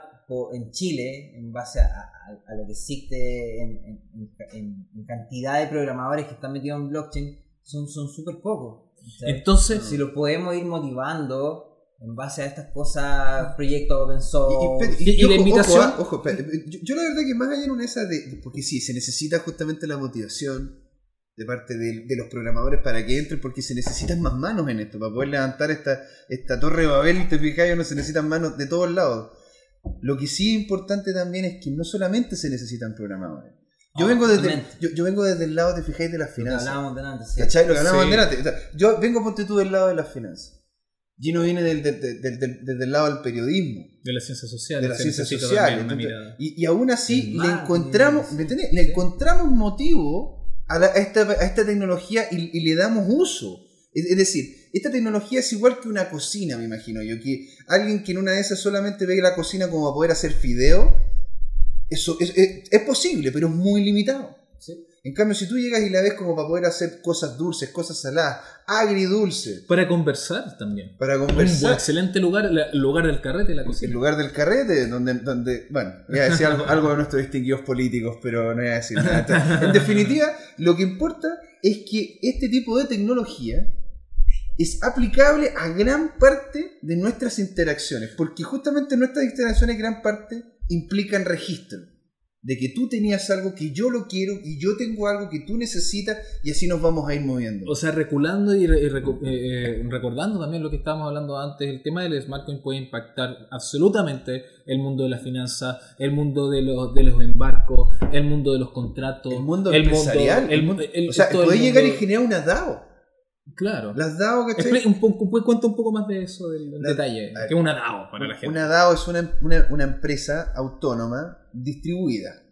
en Chile, en base a, a- a lo que existe en, en- en- cantidad de programadores que están metidos en blockchain, son son súper pocos. ¿cachai? Entonces, si lo podemos ir motivando en base a estas cosas, proyectos open source. Y, y- y- Y- y la ojo, invitación- Ojo, ah, ojo, espera, yo, yo la verdad que más allá en una esa de, de- Porque sí, se necesita justamente la motivación de parte de, de los programadores para que entren, porque se necesitan más manos en esto. Para poder levantar esta, esta torre de Babel, te fijas, no se necesitan manos de todos lados. Lo que sí es importante también es que no solamente se necesitan programadores. Yo, Ah, vengo desde, yo, yo vengo desde el lado, te fijáis, de las Lo que finanzas. hablábamos delante, sí. ¿Cachai? Lo que Sí. delante. O sea, yo vengo, ponte tú, del lado de las finanzas. Gino viene del, del, del- del- desde el lado del periodismo de las ciencias sociales. de las ciencias sociales. y, y aún así le encontramos, ¿me entendés? Le encontramos motivo a, la- a esta, a esta tecnología y, y le damos uso. Es, es decir, esta tecnología es igual que una cocina, me imagino yo, que alguien que en una de esas solamente ve la cocina como para poder hacer fideo, eso es, es- es posible, pero es muy limitado. Sí. En cambio, si tú llegas y la ves como para poder hacer cosas dulces, cosas saladas, agridulces, Para conversar también. para Un conversar, excelente lugar, el lugar del carrete, la el cocina. lugar del carrete, donde, donde bueno, voy a decir algo, <laughs> algo de nuestros distinguidos políticos, pero no voy a decir nada. Entonces, En definitiva, lo que importa es que este tipo de tecnología es aplicable a gran parte de nuestras interacciones, porque justamente nuestras interacciones gran parte implican registro. De que tú tenías algo que yo lo quiero y yo tengo algo que tú necesitas y así nos vamos a ir moviendo. O sea, reculando y re- y recu- eh, eh, recordando también lo que estábamos hablando antes, el tema del smartcoin puede impactar absolutamente el mundo de la finanza, el mundo de los, de los embarcos, el mundo de los contratos, el mundo empresarial. el el mundo- mundo- el- o sea, el podés llegar y generar una DAO. Claro. Las DAO, ¿cachai? Un poco, cuenta un poco más de eso, del, del La- detalle. que es una DAO para la gente. Una DAO es una, una- una empresa autónoma distribuida.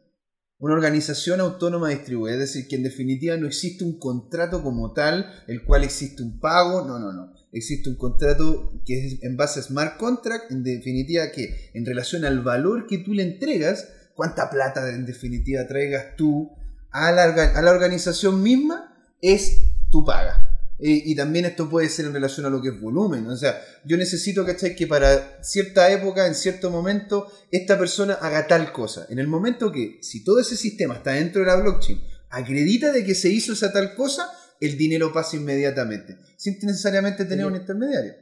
Una organización autónoma distribuida. Es decir, que en definitiva no existe un contrato como tal, el cual existe un pago. No, no, no. Existe un contrato que es en base a smart contract, en definitiva que en relación al valor que tú le entregas, cuánta plata en definitiva traigas tú a la, a la organización misma, es tu paga. Y también esto puede ser en relación a lo que es volumen. O sea, yo necesito, ¿cachai? Que para cierta época, en cierto momento, esta persona haga tal cosa. En el momento que, si todo ese sistema está dentro de la blockchain, acredita de que se hizo esa tal cosa, el dinero pasa inmediatamente, sin necesariamente tener un intermediario.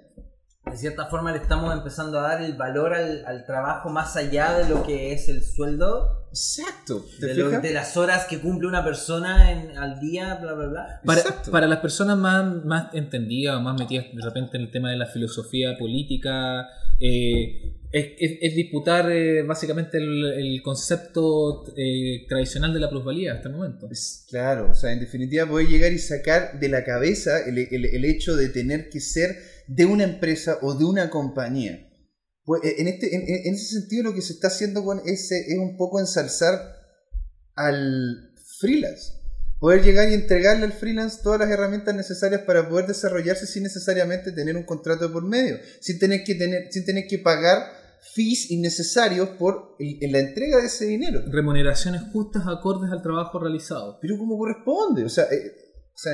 De cierta forma le estamos empezando a dar el valor al, al trabajo más allá de lo que es el sueldo, Exacto. ¿Te de, lo- fijas? de las horas que cumple una persona en- al día, bla, bla, bla. Para, Exacto. para las personas más, más entendidas o más metidas de repente en el tema de la filosofía política, eh, es, es- es disputar eh, básicamente el, el concepto eh, tradicional de la plusvalía hasta el momento. Es- Claro, o sea, en definitiva poder llegar y sacar de la cabeza el, el- el hecho de tener que ser de una empresa o de una compañía. Pues, eh, en, este, en, en ese sentido lo que se está haciendo con ese es un poco ensalzar al freelance. Poder llegar y entregarle al freelance todas las herramientas necesarias para poder desarrollarse sin necesariamente tener un contrato por medio, sin tener que, tener, sin tener que pagar fees innecesarios por la entrega de ese dinero. Remuneraciones justas acordes al trabajo realizado. pero como corresponde. O sea, eh, o sea,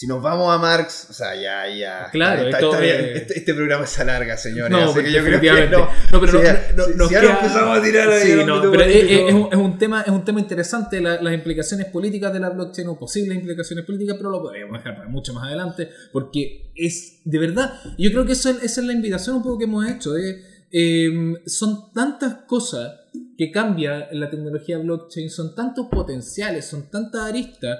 si nos vamos a Marx, o sea, ya, ya. Claro, está, esto, está bien. eh, Este, este programa se alarga, señores. No, así que yo creo que no. No, pero no- ya- no- si- si empezamos a tirar ahí Sí, no, pero es, un, es un tema, es un tema interesante la- las implicaciones políticas de la blockchain o posibles implicaciones políticas, pero lo podríamos dejar para mucho más adelante porque es de verdad. Yo creo que eso, es- esa es la invitación un poco que hemos hecho. eh. Eh, son tantas cosas que cambia la tecnología blockchain, son tantos potenciales, son tantas aristas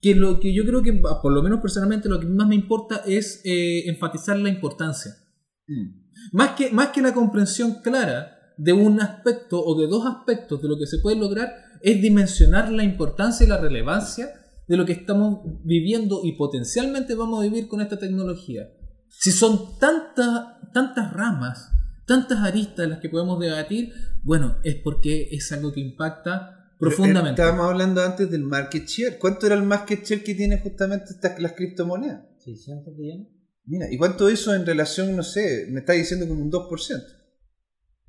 que lo que yo creo que, por lo menos personalmente, lo que más me importa es eh, enfatizar la importancia. Mm. Más que, más que la comprensión clara de un aspecto o de dos aspectos de lo que se puede lograr, es dimensionar la importancia y la relevancia de lo que estamos viviendo y potencialmente vamos a vivir con esta tecnología. Si son tantas, tantas ramas, tantas aristas las que podemos debatir, bueno, es porque es algo que impacta profundamente. Estábamos hablando antes del market share. ¿Cuánto era el market share que tienen justamente estas, las criptomonedas? 600 billones. Mira, ¿y cuánto eso en relación, no sé, me está diciendo como un 2%?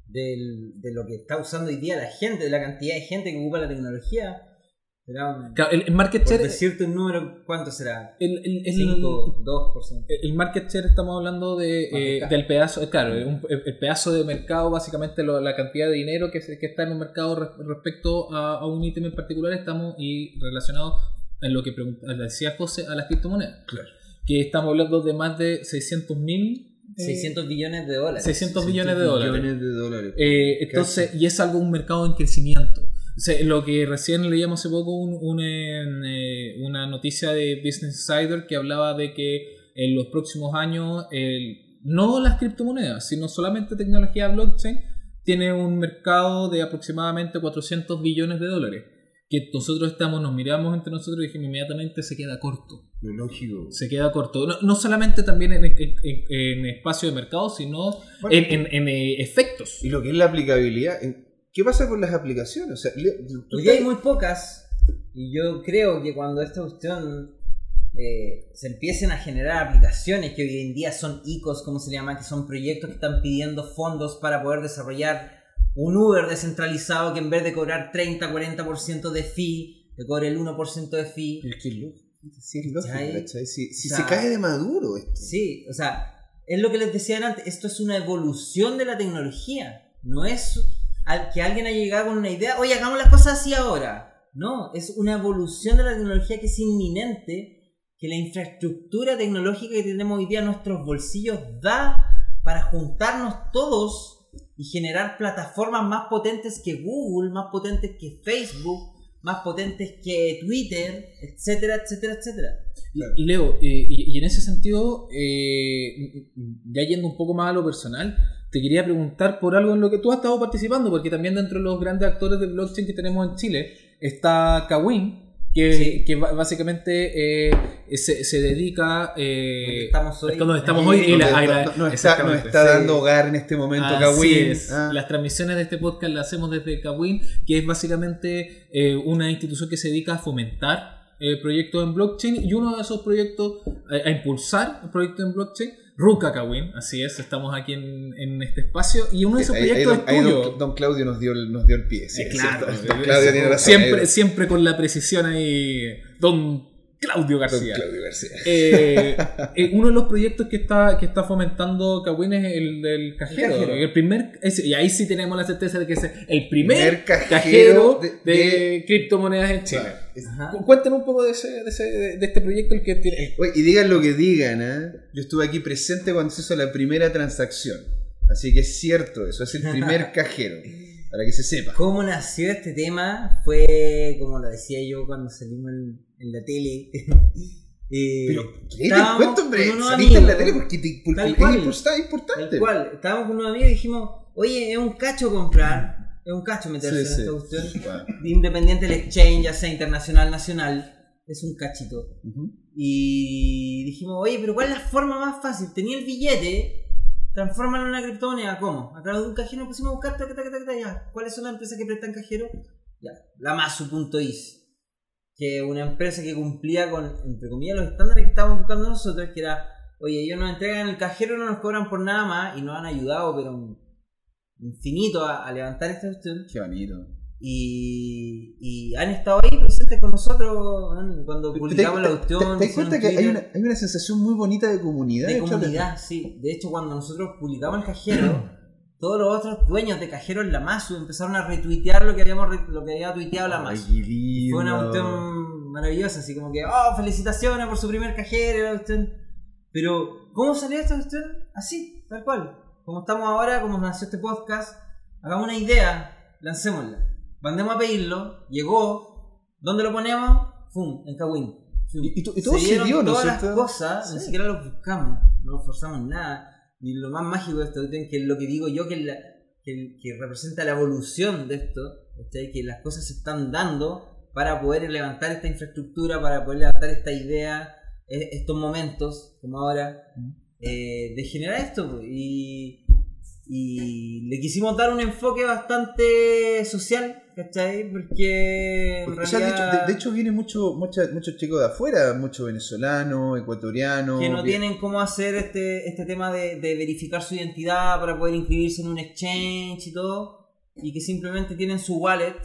Del, de lo que está usando hoy día la gente, de la cantidad de gente que ocupa la tecnología. Un, Claro, el, el market por share, decirte un número, ¿cuánto será? el, el- el- 5, 2%. El market share estamos hablando de, eh, del pedazo, eh, claro, un- el, el pedazo de mercado, básicamente lo- la cantidad de dinero que, se- que está en un mercado re- respecto a, a un ítem en particular, estamos y relacionado en lo que pregunta- decía José a las criptomonedas. Claro. Que estamos hablando de más de 600 mil. 600 billones de dólares. 600 billones de dólares. Millones de dólares. Eh, entonces, y es algo, un mercado en crecimiento. Lo que recién leíamos hace poco un- un, eh, una noticia de Business Insider que hablaba de que en los próximos años, el- no las criptomonedas, sino solamente tecnología blockchain, tiene un mercado de aproximadamente 400 billones de dólares. Que nosotros estamos, nos miramos entre nosotros y dijimos inmediatamente se queda corto. Lo lógico. Se queda corto. No, no solamente también en, en- en- espacio de mercado, sino Bueno, en, en- eh, efectos. y lo que es la aplicabilidad, ¿qué pasa con las aplicaciones? O sea, día hay muy pocas. Y yo creo que cuando esta cuestión eh, se empiecen a generar aplicaciones que hoy en día son ICOs, como se le llama, que son proyectos que están pidiendo fondos para poder desarrollar un Uber descentralizado que en vez de cobrar 30-40% de fee, te cobre el 1% de fee. Es que es lógico. Sí, es lógico. Si, si O se cae de maduro esto. Sí, o sea, es lo que les decía antes, esto es una evolución de la tecnología, no es al que alguien haya llegado con una idea, oye, hagamos las cosas así ahora. No, es una evolución de la tecnología que es inminente, que la infraestructura tecnológica que tenemos hoy día en nuestros bolsillos da para juntarnos todos y generar plataformas más potentes que Google, más potentes que Facebook, más potentes que Twitter, etcétera, etcétera, etcétera. Leo, eh, y, y en ese sentido, eh, ya yendo un poco más a lo personal, te quería preguntar por algo en lo que tú has estado participando, porque también dentro de los grandes actores de blockchain que tenemos en Chile está Kawin, que, Sí. que básicamente eh, se, se dedica... Eh, Donde estamos hoy. donde estamos hoy y Donde- la- no- no- está, sí. dando hogar en este momento Así Kawin. es. Ah. Las transmisiones de este podcast las hacemos desde Kawin, que es básicamente eh, una institución que se dedica a fomentar eh, proyectos en blockchain y uno de esos proyectos, a impulsar proyectos en blockchain, Ruka Kawin, así es, estamos aquí en, en este espacio y uno de esos Ahí- ahí proyectos don, ahí es tuyo. don Claudio nos dio, el- nos dio el pie. sí, Eh, es claro, cierto. <laughs> Don Claudio tiene razón. siempre, siempre con la precisión ahí, don Claudio García. Claudio García. Eh, eh, <laughs> uno de los proyectos que está, que está fomentando Kawin es el del cajero. cajero. El primer, y ahí sí tenemos la certeza de que es el primer, Primer cajero, cajero de, de- de- criptomonedas en Chile. Claro. Es- Ajá. Cu- Cuéntanos un poco de, ese, de, ese- de este proyecto el que tiene. Oye, y digan lo que digan, ¿ah? yo estuve aquí presente cuando se hizo la primera transacción. Así que es cierto, eso es el primer <laughs> cajero. Para que se sepa. ¿Cómo nació este tema? Fue, como lo decía yo cuando salimos en, en la tele. <laughs> Eh, Pero, ¿qué te cuento, hombre? Saliste en la tele porque, te, porque es cual. impor- Tal importante. cual, estábamos con unos amigos y dijimos, oye, es un cacho comprar, es un cacho meterse Sí, en esta sí. cuestión. Independiente del exchange, ya sea internacional, nacional, es un cachito. ujú. Y dijimos, oye, pero ¿cuál es la forma más fácil? Tenía el billete, transfórmalo en una criptomoneda. ¿Cómo? A través de un cajero nos pusimos a buscar, taca, taca, taca, ya. ¿Cuáles son las empresas que prestan cajero? Ya, la Masu.is, que una empresa que cumplía con, entre comillas, los estándares que estábamos buscando nosotros, que era, oye, ellos nos entregan el cajero, no nos cobran por nada más, y nos han ayudado, pero infinito a, a levantar esta cuestión. Qué bonito. Y, y han estado ahí presentes con nosotros ¿no? cuando ¿Te, publicamos la cuestión. te- das cuenta que hay una, hay una sensación muy bonita de comunidad? De hecho, comunidad, sí. De hecho, cuando nosotros publicamos el cajero, <clears throat> todos los otros dueños de cajero en la Masu empezaron a retuitear lo que habíamos lo que había tuiteado la Ay. Fue una cuestión maravillosa, así como que, oh, felicitaciones por su primer cajero. Pero, ¿cómo salió esta cuestión? Así, tal cual. Como estamos ahora, como nació este podcast, hagamos una idea, lancémosla. Mandemos a pedirlo, llegó, ¿dónde lo ponemos? ¡Fum! En Kawin. Y, y to- y todo se, dieron dio, ¿no todas las cosas, ni siquiera los buscamos, no forzamos nada. Y lo más mágico de esto, que es lo que digo yo, que, la- que, que representa la evolución de esto, ¿cachai? que las cosas se están dando para poder levantar esta infraestructura, para poder levantar esta idea, e- estos momentos, como ahora, eh, de generar esto. pues. Y, y le quisimos dar un enfoque bastante social, ¿cachai? Porque de, hecho, realidad- de- de hecho viene mucho, muchos chicos de afuera, muchos venezolanos, ecuatorianos. que no bien- tienen cómo hacer este, este tema de, de verificar su identidad para poder inscribirse en un exchange y todo, y que simplemente tienen su wallet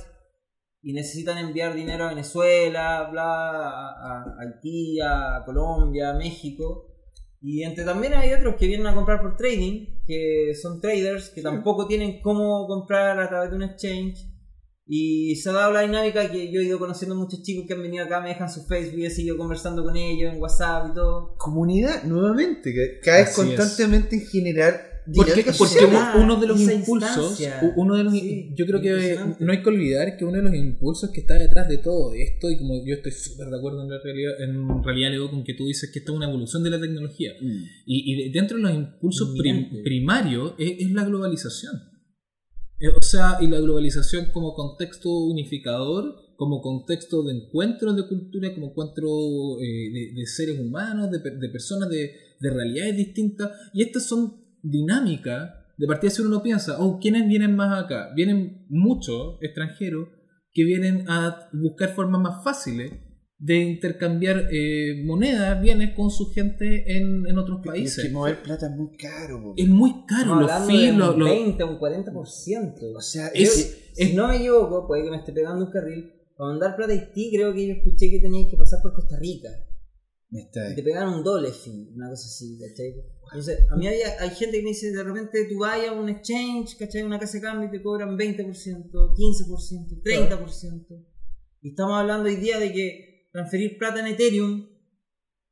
y necesitan enviar dinero a Venezuela, bla, a, a Haití, a Colombia, a México. Y entre también hay otros que vienen a comprar por trading, que son traders, que tampoco tienen cómo comprar a través de un exchange. Y se ha dado la dinámica que yo he ido conociendo muchos chicos que han venido acá, me dejan su Facebook y he seguido conversando con ellos en WhatsApp y todo. Comunidad, nuevamente, que cae Así es. constantemente en generar Porque, porque uno de los impulsos, uno de los, Sí, yo creo que no hay que olvidar que uno de los impulsos que está detrás de todo esto, y como yo estoy súper de acuerdo en la realidad, en realidad Leo, con que tú dices que esto es una evolución de la tecnología, Mm. y, y de- dentro de los impulsos prim- primarios es, es la globalización. Eh, O sea, y la globalización como contexto unificador, como contexto de encuentros de cultura, como encuentro eh, de, de seres humanos, de, de personas de, de realidades distintas. Y estas son dinámicas. De partida, si uno no piensa, oh, ¿quiénes vienen más acá? Vienen muchos extranjeros que vienen a buscar formas más fáciles de intercambiar eh, monedas, bienes con su gente en, en otros Es países. que mover plata es muy caro. Es muy caro, Estamos los fees, un los- 20 o un 40%. O sea, Es- es, Si no me equivoco, puede que me esté pegando un carril, para mandar plata a Haití, creo que yo escuché que tenías que pasar por Costa Rica. Y te pegaron un doble fin, una cosa así, ¿cachai? Entonces, a mí hay, hay gente que me dice, de repente tú vas a un exchange, ¿cachai? Una casa de cambio y te cobran 20%, 15%, 30%. Y estamos hablando hoy día de que transferir plata en Ethereum,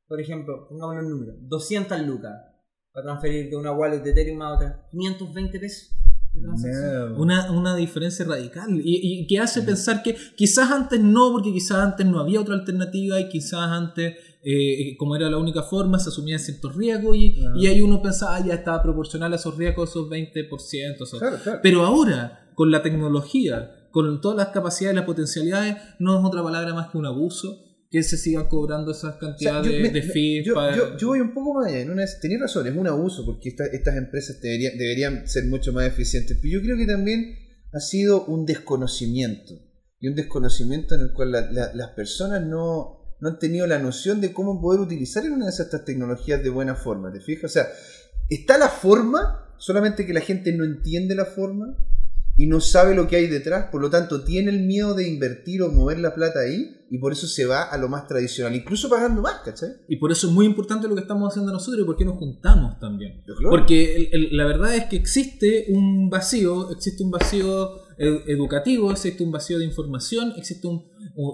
por ejemplo, pongamos el número, 200 lucas para transferir de una wallet de Ethereum a otra, 520 pesos. No. Una, una diferencia radical y, y que hace pensar que quizás antes no, porque quizás antes no había otra alternativa y quizás antes, eh, como era la única forma, se asumían ciertos riesgos y, Ah. y ahí uno pensaba, ah, ya estaba proporcional a esos riesgos, esos 20%. esos- Claro, claro. Pero ahora, con la tecnología, con todas las capacidades y las potencialidades, no es otra palabra más que un abuso que se sigan cobrando esas O sea, cantidades yo, de, me- de fees yo- para- yo- yo voy un poco más allá. En una, tenías razón, es un abuso porque esta- estas empresas deberían, deberían ser mucho más eficientes. Pero yo creo que también ha sido un desconocimiento. Y un desconocimiento en el cual la- la- las personas no, no han tenido la noción de cómo poder utilizar en una de estas tecnologías de buena forma. ¿Te fijas? O sea, está la forma, solamente que la gente no entiende la forma y no sabe lo que hay detrás, por lo tanto tiene el miedo de invertir o mover la plata ahí y por eso se va a lo más tradicional, incluso pagando más, ¿cachai? Y por eso es muy importante lo que estamos haciendo nosotros y por qué nos juntamos también. Porque el- el- la verdad es que existe un vacío, existe un vacío ed- educativo, existe un vacío de información, existe un,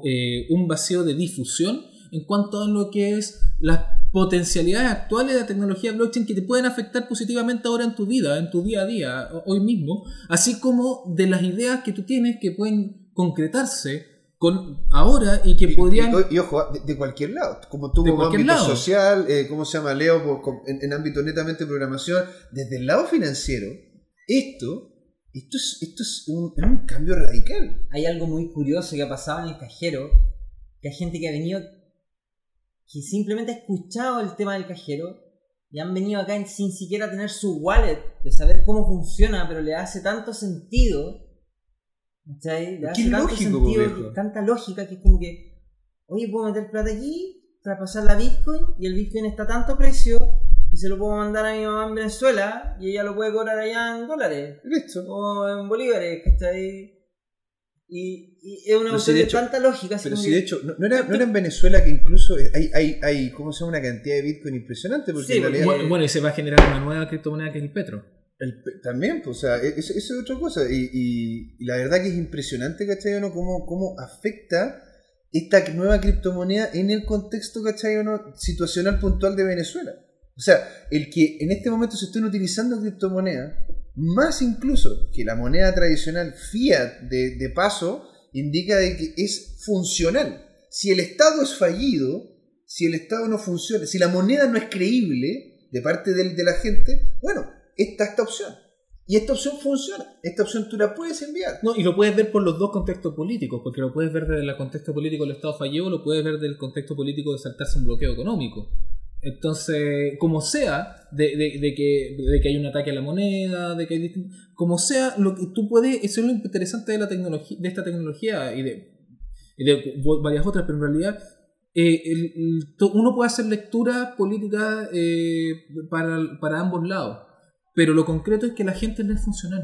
eh, un vacío de difusión en cuanto a lo que es las potencialidades actuales de la tecnología blockchain que te pueden afectar positivamente ahora en tu vida, en tu día a día, hoy mismo, así como de las ideas que tú tienes que pueden concretarse con ahora y que Y- podrían... Y, y ojo, de, de cualquier lado, como tú como ámbito lado. social, eh, ¿cómo se llama? Leo, por- en, en ámbito netamente de programación, desde el lado financiero, esto, esto es, esto es un, un cambio radical. hay algo muy curioso que ha pasado en el cajero, que hay gente que ha venido, que simplemente ha escuchado el tema del cajero y han venido acá sin siquiera tener su wallet, de saber cómo funciona, pero le hace tanto sentido, ¿cachai? Le hace tanto lógico, sentido, que- tanta lógica que es como que, oye, puedo meter plata aquí, traspasar la Bitcoin y el Bitcoin está a tanto precio y se lo puedo mandar a mi mamá en Venezuela y ella lo puede cobrar allá en dólares Listo. o en bolívares, ¿cachai? Y, y es una si cuestión de hecho- tanta lógica. Pero si que- de hecho, no, no era, no era en Venezuela que incluso hay, hay, hay ¿cómo se llama? Una cantidad de Bitcoin impresionante, porque Sí, en realidad... Bueno, bueno, y se va a generar una nueva criptomoneda que es el Petro. El también, pues, o sea, e- eso, es otra cosa. Y, y- y la verdad que es impresionante, ¿cachai? o no? Cómo, cómo afecta esta nueva criptomoneda en el contexto, ¿cachai? o no? situacional puntual de Venezuela. O sea, el que en este momento se estén utilizando criptomonedas, más incluso que la moneda tradicional fiat de, paso, indica de que es funcional. Si el Estado es fallido, si el Estado no funciona, si la moneda no es creíble de parte de la gente, bueno, está esta opción. Y esta opción funciona. Esta opción tú la puedes enviar. No, y lo puedes ver por los dos contextos políticos, porque lo puedes ver desde el contexto político del Estado fallido, lo puedes ver del contexto político de saltarse un bloqueo económico. Entonces, como sea, de, de- de que, de que hay un ataque a la moneda, de que hay como sea, lo que tú puedes, eso es lo interesante de la tecnología, de esta tecnología y de, y de varias otras, pero en realidad eh, el- uno puede hacer lectura política eh, para, para ambos lados, pero lo concreto es que la gente es funcional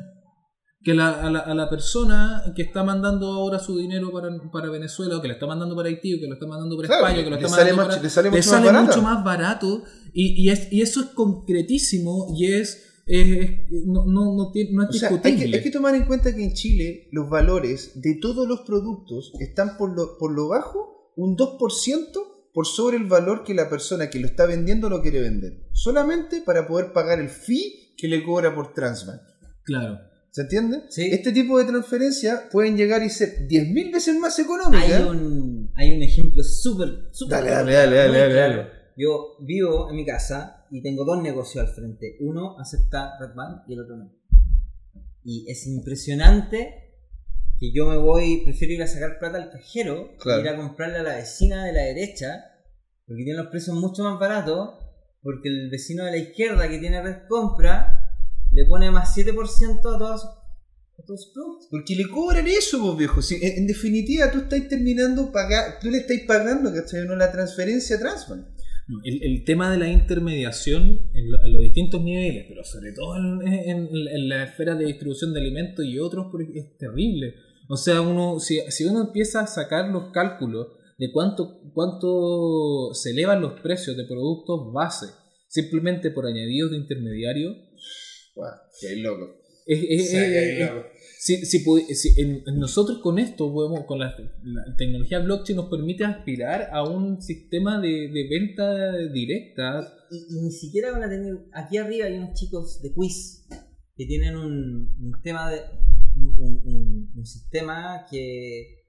que la, a, la, a la persona que está mandando ahora su dinero para, para Venezuela, o que le está mandando para Haití, o que lo está mandando para Claro, España, que lo le está mandando más- para... le sale mucho más sale barato. mucho más barato, y, y, es, y eso es concretísimo, y es... no, no, no, no es O sea, hay discutible. que, hay que tomar en cuenta que en Chile los valores de todos los productos están por lo, por lo bajo un 2% por sobre el valor que la persona que lo está vendiendo lo quiere vender. Solamente para poder pagar el fee que le cobra por Transbank. Claro. ¿Se entiende? Sí. Este tipo de transferencias pueden llegar y ser 10.000 veces más económicas. hay un, hay un ejemplo súper, súper. Dale, dale, dale, dale. Yo vivo en mi casa y tengo dos negocios al frente. Uno acepta Red Band y el otro no. Y es impresionante que yo me voy, prefiero ir a sacar plata al cajero Claro. que ir a comprarle a la vecina de la derecha, porque tiene los precios mucho más baratos, porque el vecino de la izquierda que tiene red compra le pone más 7% a todos sus, a todos sus productos. Porque le cobran eso, pues, viejo. Si, en, en definitiva, tú estás terminando, pagar, tú le estás pagando, ¿cachai? No la transferencia a Transbank. No, El, el tema de la intermediación en, lo- en los distintos niveles, pero sobre todo en, en- en la esfera de distribución de alimentos y otros, es terrible. O sea, uno, si, si uno empieza a sacar los cálculos de cuánto, cuánto se elevan los precios de productos base simplemente por añadidos de intermediario, Guau, que hay loco. es, es- Sí, que hay es- loco. si, si pudi- si en- nosotros con esto, podemos- con la, la tecnología blockchain nos permite aspirar a un sistema de, de venta directa. Y, y ni siquiera van a tener. Aquí arriba hay unos chicos de quiz que tienen un, un tema de. Un, un- un- sistema que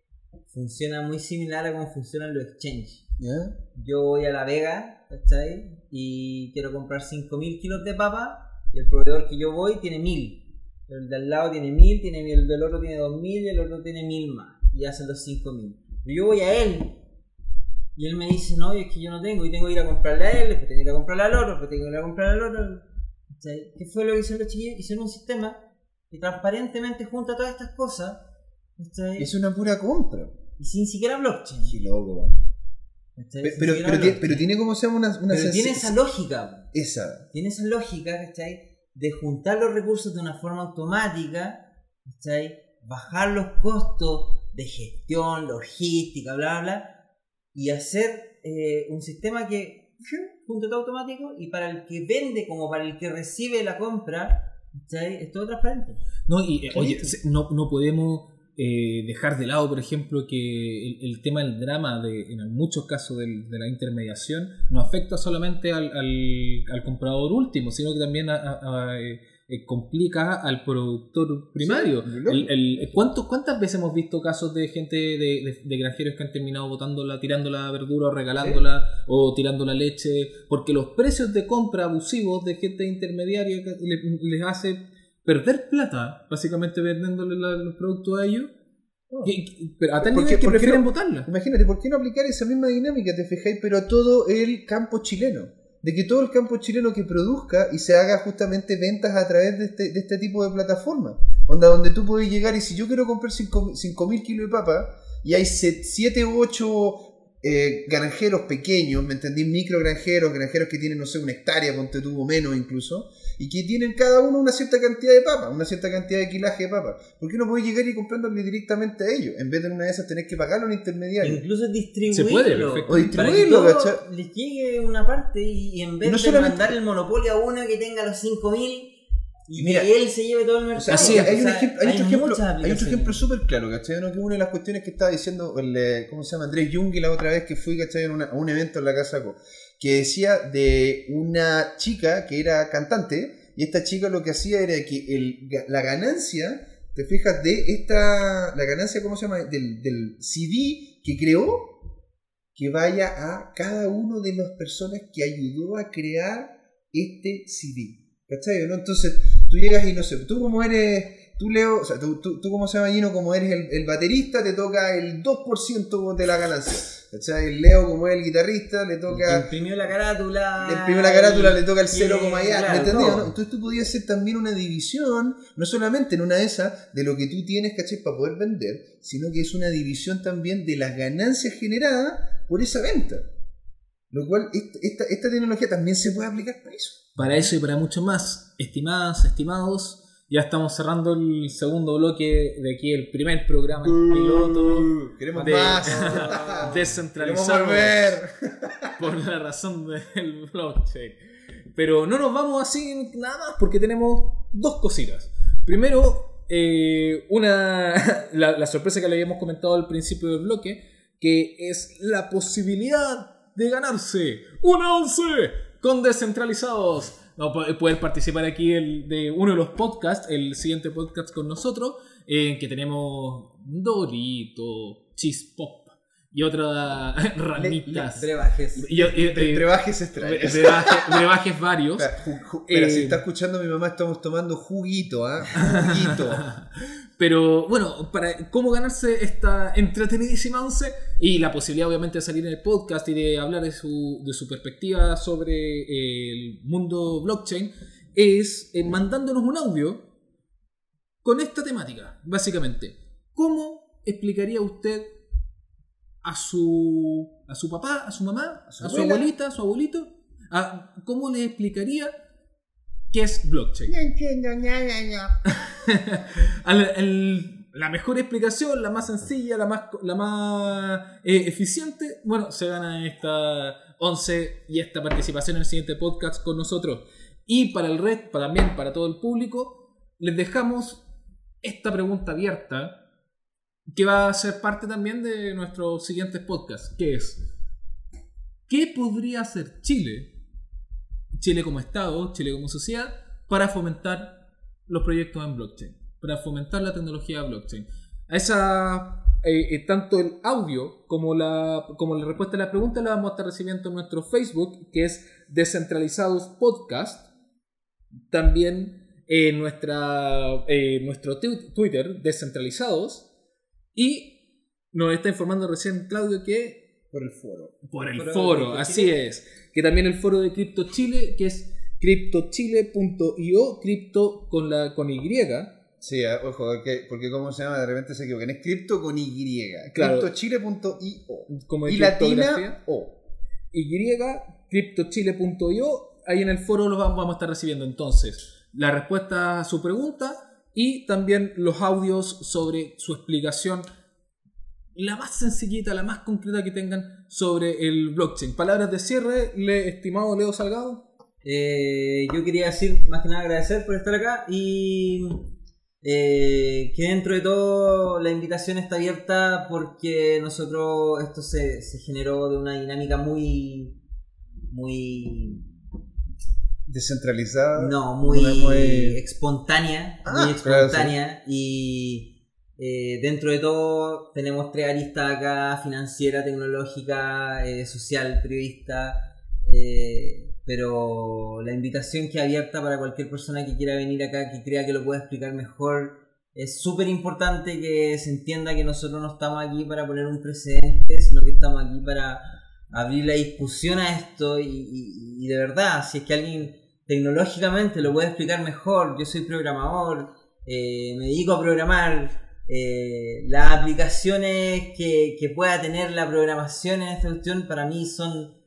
funciona muy similar a cómo funcionan los exchanges. ¿Ya? Yo voy a La Vega, ¿cachai? Y quiero comprar 5.000 kilos de papa y el proveedor que yo voy tiene 1.000. El de al lado tiene 1.000, tiene, el del otro tiene 2.000 y el otro tiene 1.000 más. Y hacen los 5.000. Pero yo voy a él y él me dice, no, es que yo no tengo y tengo que ir a comprarle a él, después tengo que ir a comprarle al otro, después tengo que ir a comprarle al otro. ¿Qué fue lo que hicieron los chiquillos? Hicieron un sistema que transparentemente junta todas estas cosas. Es una pura compra. y sin siquiera blockchain. Qué loco. Pero, siquiera pero, tiene, pero tiene como se llama una, una Pero tiene esa lógica, Esa. tiene esa lógica, ¿cachai? De juntar los recursos de una forma automática, ¿cachai? Bajar los costos de gestión, logística, bla, bla, bla, y hacer eh, un sistema que junta todo automático y para el que vende como para el que recibe la compra, ¿cachai? Es todo transparente. No, y eh, oye, no, no podemos eh, dejar de lado, por ejemplo, que el, el tema del drama, de, en muchos casos del- de la intermediación, no afecta solamente al, al- al comprador último, sino que también a- a- a, eh, eh, complica al productor primario. Sí, loco. El- el- ¿cuánto- ¿Cuántas veces hemos visto casos de gente, de, de- de granjeros que han terminado botándola, tirando la verdura o regalándola o tirando la leche? Porque los precios de compra abusivos de gente intermediaria les hace perder plata, básicamente vendiéndole la- los productos a ellos. Que- que- pero a tal ¿Por nivel qué- que prefieren no? Imagínate, ¿por qué no aplicar esa misma dinámica, te fijáis, pero a todo el campo chileno? De que todo el campo chileno que produzca y se haga justamente ventas a través de este, de este tipo de plataformas. Onda, donde tú puedes llegar y si yo quiero comprar 5.000 kilos de papa y hay 7 u 8 granjeros pequeños, ¿me entendí? Micro granjeros, granjeros que tienen, no sé, una hectárea, ponte tú, o menos incluso, y que tienen cada uno una cierta cantidad de papa, una cierta cantidad de kilaje de papa. ¿Por qué no puedes llegar y comprándole directamente a ellos? En vez de en una de esas tenés que pagarle a un intermediario. Incluso distribuirlo. Se puede, perfecto. O Para que distribuirlo, les llegue una parte y, y en vez Y no de solamente- mandar el monopolio a uno que tenga los 5000 y Mira, que él se lleve todo el mercado. O sea, hay, O sea, ejemplo, hay, otro muchas ejemplo, hay otro ejemplo súper claro, ¿cachai? ¿No? Que una de las cuestiones que estaba diciendo, el, eh, ¿cómo se llama? Andrés Jungi la otra vez que fui, ¿cachai? En una- a un evento en la Casa Co. Que decía de una chica que era cantante y esta chica lo que hacía era que el, la ganancia, te fijas, de esta, la ganancia, ¿cómo se llama? Del, del CD que creó, que vaya a cada uno de las personas que ayudó a crear este CD. ¿Cachai? ¿no? Entonces, tú llegas y no sé, tú como eres, tú Leo, o sea, tú, tú, tú como se llama Gino, como eres el, el baterista, te toca el 2% de la ganancia. ¿Cachai? El Leo como es el guitarrista, le toca... imprimió la carátula. Le imprime la carátula, le toca el Sí, 0, ya, claro, ¿me entendés? todo. no? Entonces tú podías hacer también una división, no solamente en una de esas, de lo que tú tienes, ¿cachai? Para poder vender, sino que es una división también de las ganancias generadas por esa venta. Lo cual, esta, esta, esta tecnología también se puede aplicar para eso. Para eso y para mucho más, estimadas, estimados, ya estamos cerrando el segundo bloque de aquí, el primer programa, el piloto Queremos de- más. <laughs> Descentralizado <laughs> por la razón del blockchain. Pero no nos vamos así nada más porque tenemos dos cositas. Primero, eh, una <laughs> la, la sorpresa que le habíamos comentado al principio del bloque, que es la posibilidad de ganarse una once con descentralizados. No, poder participar aquí el- de uno de los podcasts, el siguiente podcast con nosotros, en que tenemos Dorito, Cheese Pop y otras <laughs> ramitas. Brebajes. Y- y- y- Entre, entre bajes extraños. brebajes, brebajes varios. Espera, ju- ju- espera, Eh, si está escuchando mi mamá, estamos tomando juguito, ¿ah? <laughs> Juguito. Pero bueno, para cómo ganarse esta entretenidísima once y la posibilidad obviamente de salir en el podcast y de hablar de su, de su perspectiva sobre el mundo blockchain es eh, mandándonos un audio con esta temática, básicamente. ¿Cómo explicaría usted a su, a su papá, a su mamá, a su abuelita, a su abuelito? a- ¿Cómo le explicaría qué es blockchain? <laughs> <laughs> La mejor explicación, la más sencilla, la más, la más eh, eficiente, bueno, se gana esta 11 y esta participación en el siguiente podcast con nosotros. Y para el resto, también para todo el público, les dejamos esta pregunta abierta que va a ser parte también de nuestros siguientes podcasts, que es, ¿qué podría hacer Chile, Chile como Estado, Chile como sociedad, para fomentar los proyectos en blockchain, para fomentar la tecnología blockchain? A esa, eh, eh, tanto el audio como la, como la respuesta a la pregunta la vamos a estar recibiendo en nuestro Facebook, que es Descentralizados Podcast. También en nuestra, eh, nuestro tu- Twitter, Descentralizados. Y nos está informando recién Claudio que Por el foro. por el Foro así es. Que también el foro de Crypto Chile, que es cryptochile.io, cripto con la con Y. Sí, ojo, porque, porque como se llama, de repente se equivocan. Es cripto con Y. Claro. Criptochile.io. Como de Y latina. O. Y, cryptochile.io. Ahí en el foro lo vamos vamos a estar recibiendo entonces la respuesta a su pregunta y también los audios sobre su explicación, la más sencillita, la más concreta que tengan sobre el blockchain. Palabras de cierre, le, estimado Leo Salgado. Eh, yo quería decir, más que nada, agradecer por estar acá y eh, que dentro de todo la invitación está abierta porque nosotros esto se, se generó de una dinámica muy, muy, Descentralizada. no, muy, Muy- muy- espontánea, Ah, muy claro, espontánea y eh, dentro de todo tenemos tres aristas acá, financiera, tecnológica, eh, social, periodista, eh, pero la invitación que abierta para cualquier persona que quiera venir acá, que crea que lo pueda explicar mejor, es súper importante que se entienda que nosotros no estamos aquí para poner un precedente, sino que estamos aquí para abrir la discusión a esto y, de verdad, si es que alguien tecnológicamente lo puede explicar mejor, yo soy programador, eh, me dedico a programar, eh, las aplicaciones que, que pueda tener la programación en esta cuestión para mí son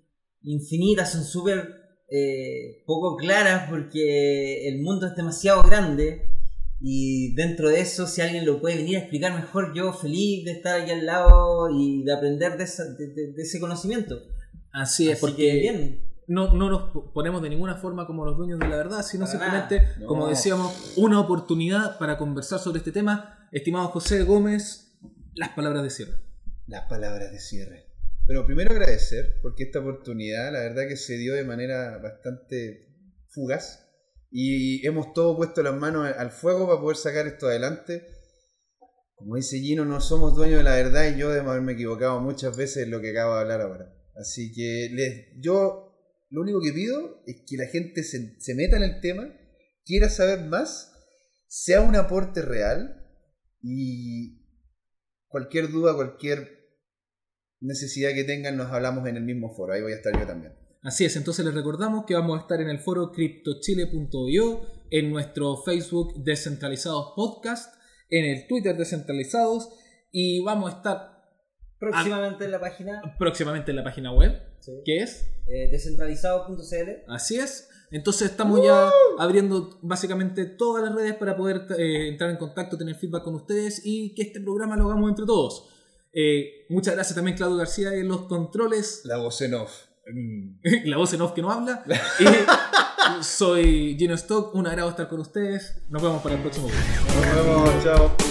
infinitas, son súper eh, poco claras porque el mundo es demasiado grande y dentro de eso si alguien lo puede venir a explicar mejor, yo feliz de estar aquí al lado y de aprender de, esa- de- de- de ese conocimiento. Así es, Así porque que bien. no, no nos po- ponemos de ninguna forma como los dueños de la verdad, sino Para simplemente, como decíamos, una oportunidad para conversar sobre este tema. Estimado José Gómez, las palabras de cierre. Las palabras de cierre. Pero primero agradecer, porque esta oportunidad, la verdad que se dio de manera bastante fugaz. Y hemos todos puesto las manos al- fuego para poder sacar esto adelante. Como dice Gino, no somos dueños de la verdad y yo debo haberme equivocado muchas veces en lo que acabo de hablar ahora. Así que yo lo único que pido es que la gente se, se meta en el tema, quiera saber más, sea un aporte real y cualquier duda, cualquier necesidad que tengan, nos hablamos en el mismo foro. Ahí voy a estar yo también. Así es, entonces les recordamos que vamos a estar en el foro cryptochile.io, en nuestro Facebook Descentralizados Podcast, en el Twitter Descentralizados y vamos a estar Próximamente en la página próximamente en la página web, sí, que es eh, descentralizado.cl. Así es. Entonces estamos ya abriendo básicamente todas las redes para poder eh, entrar en contacto, tener feedback con ustedes y que este programa lo hagamos entre todos. Eh, muchas gracias también Claudio García en los controles, La voz en off. <laughs> la voz en off que no habla. Y soy Gino Stock, un agrado estar con ustedes. Nos vemos para el próximo video. Nos vemos, chao.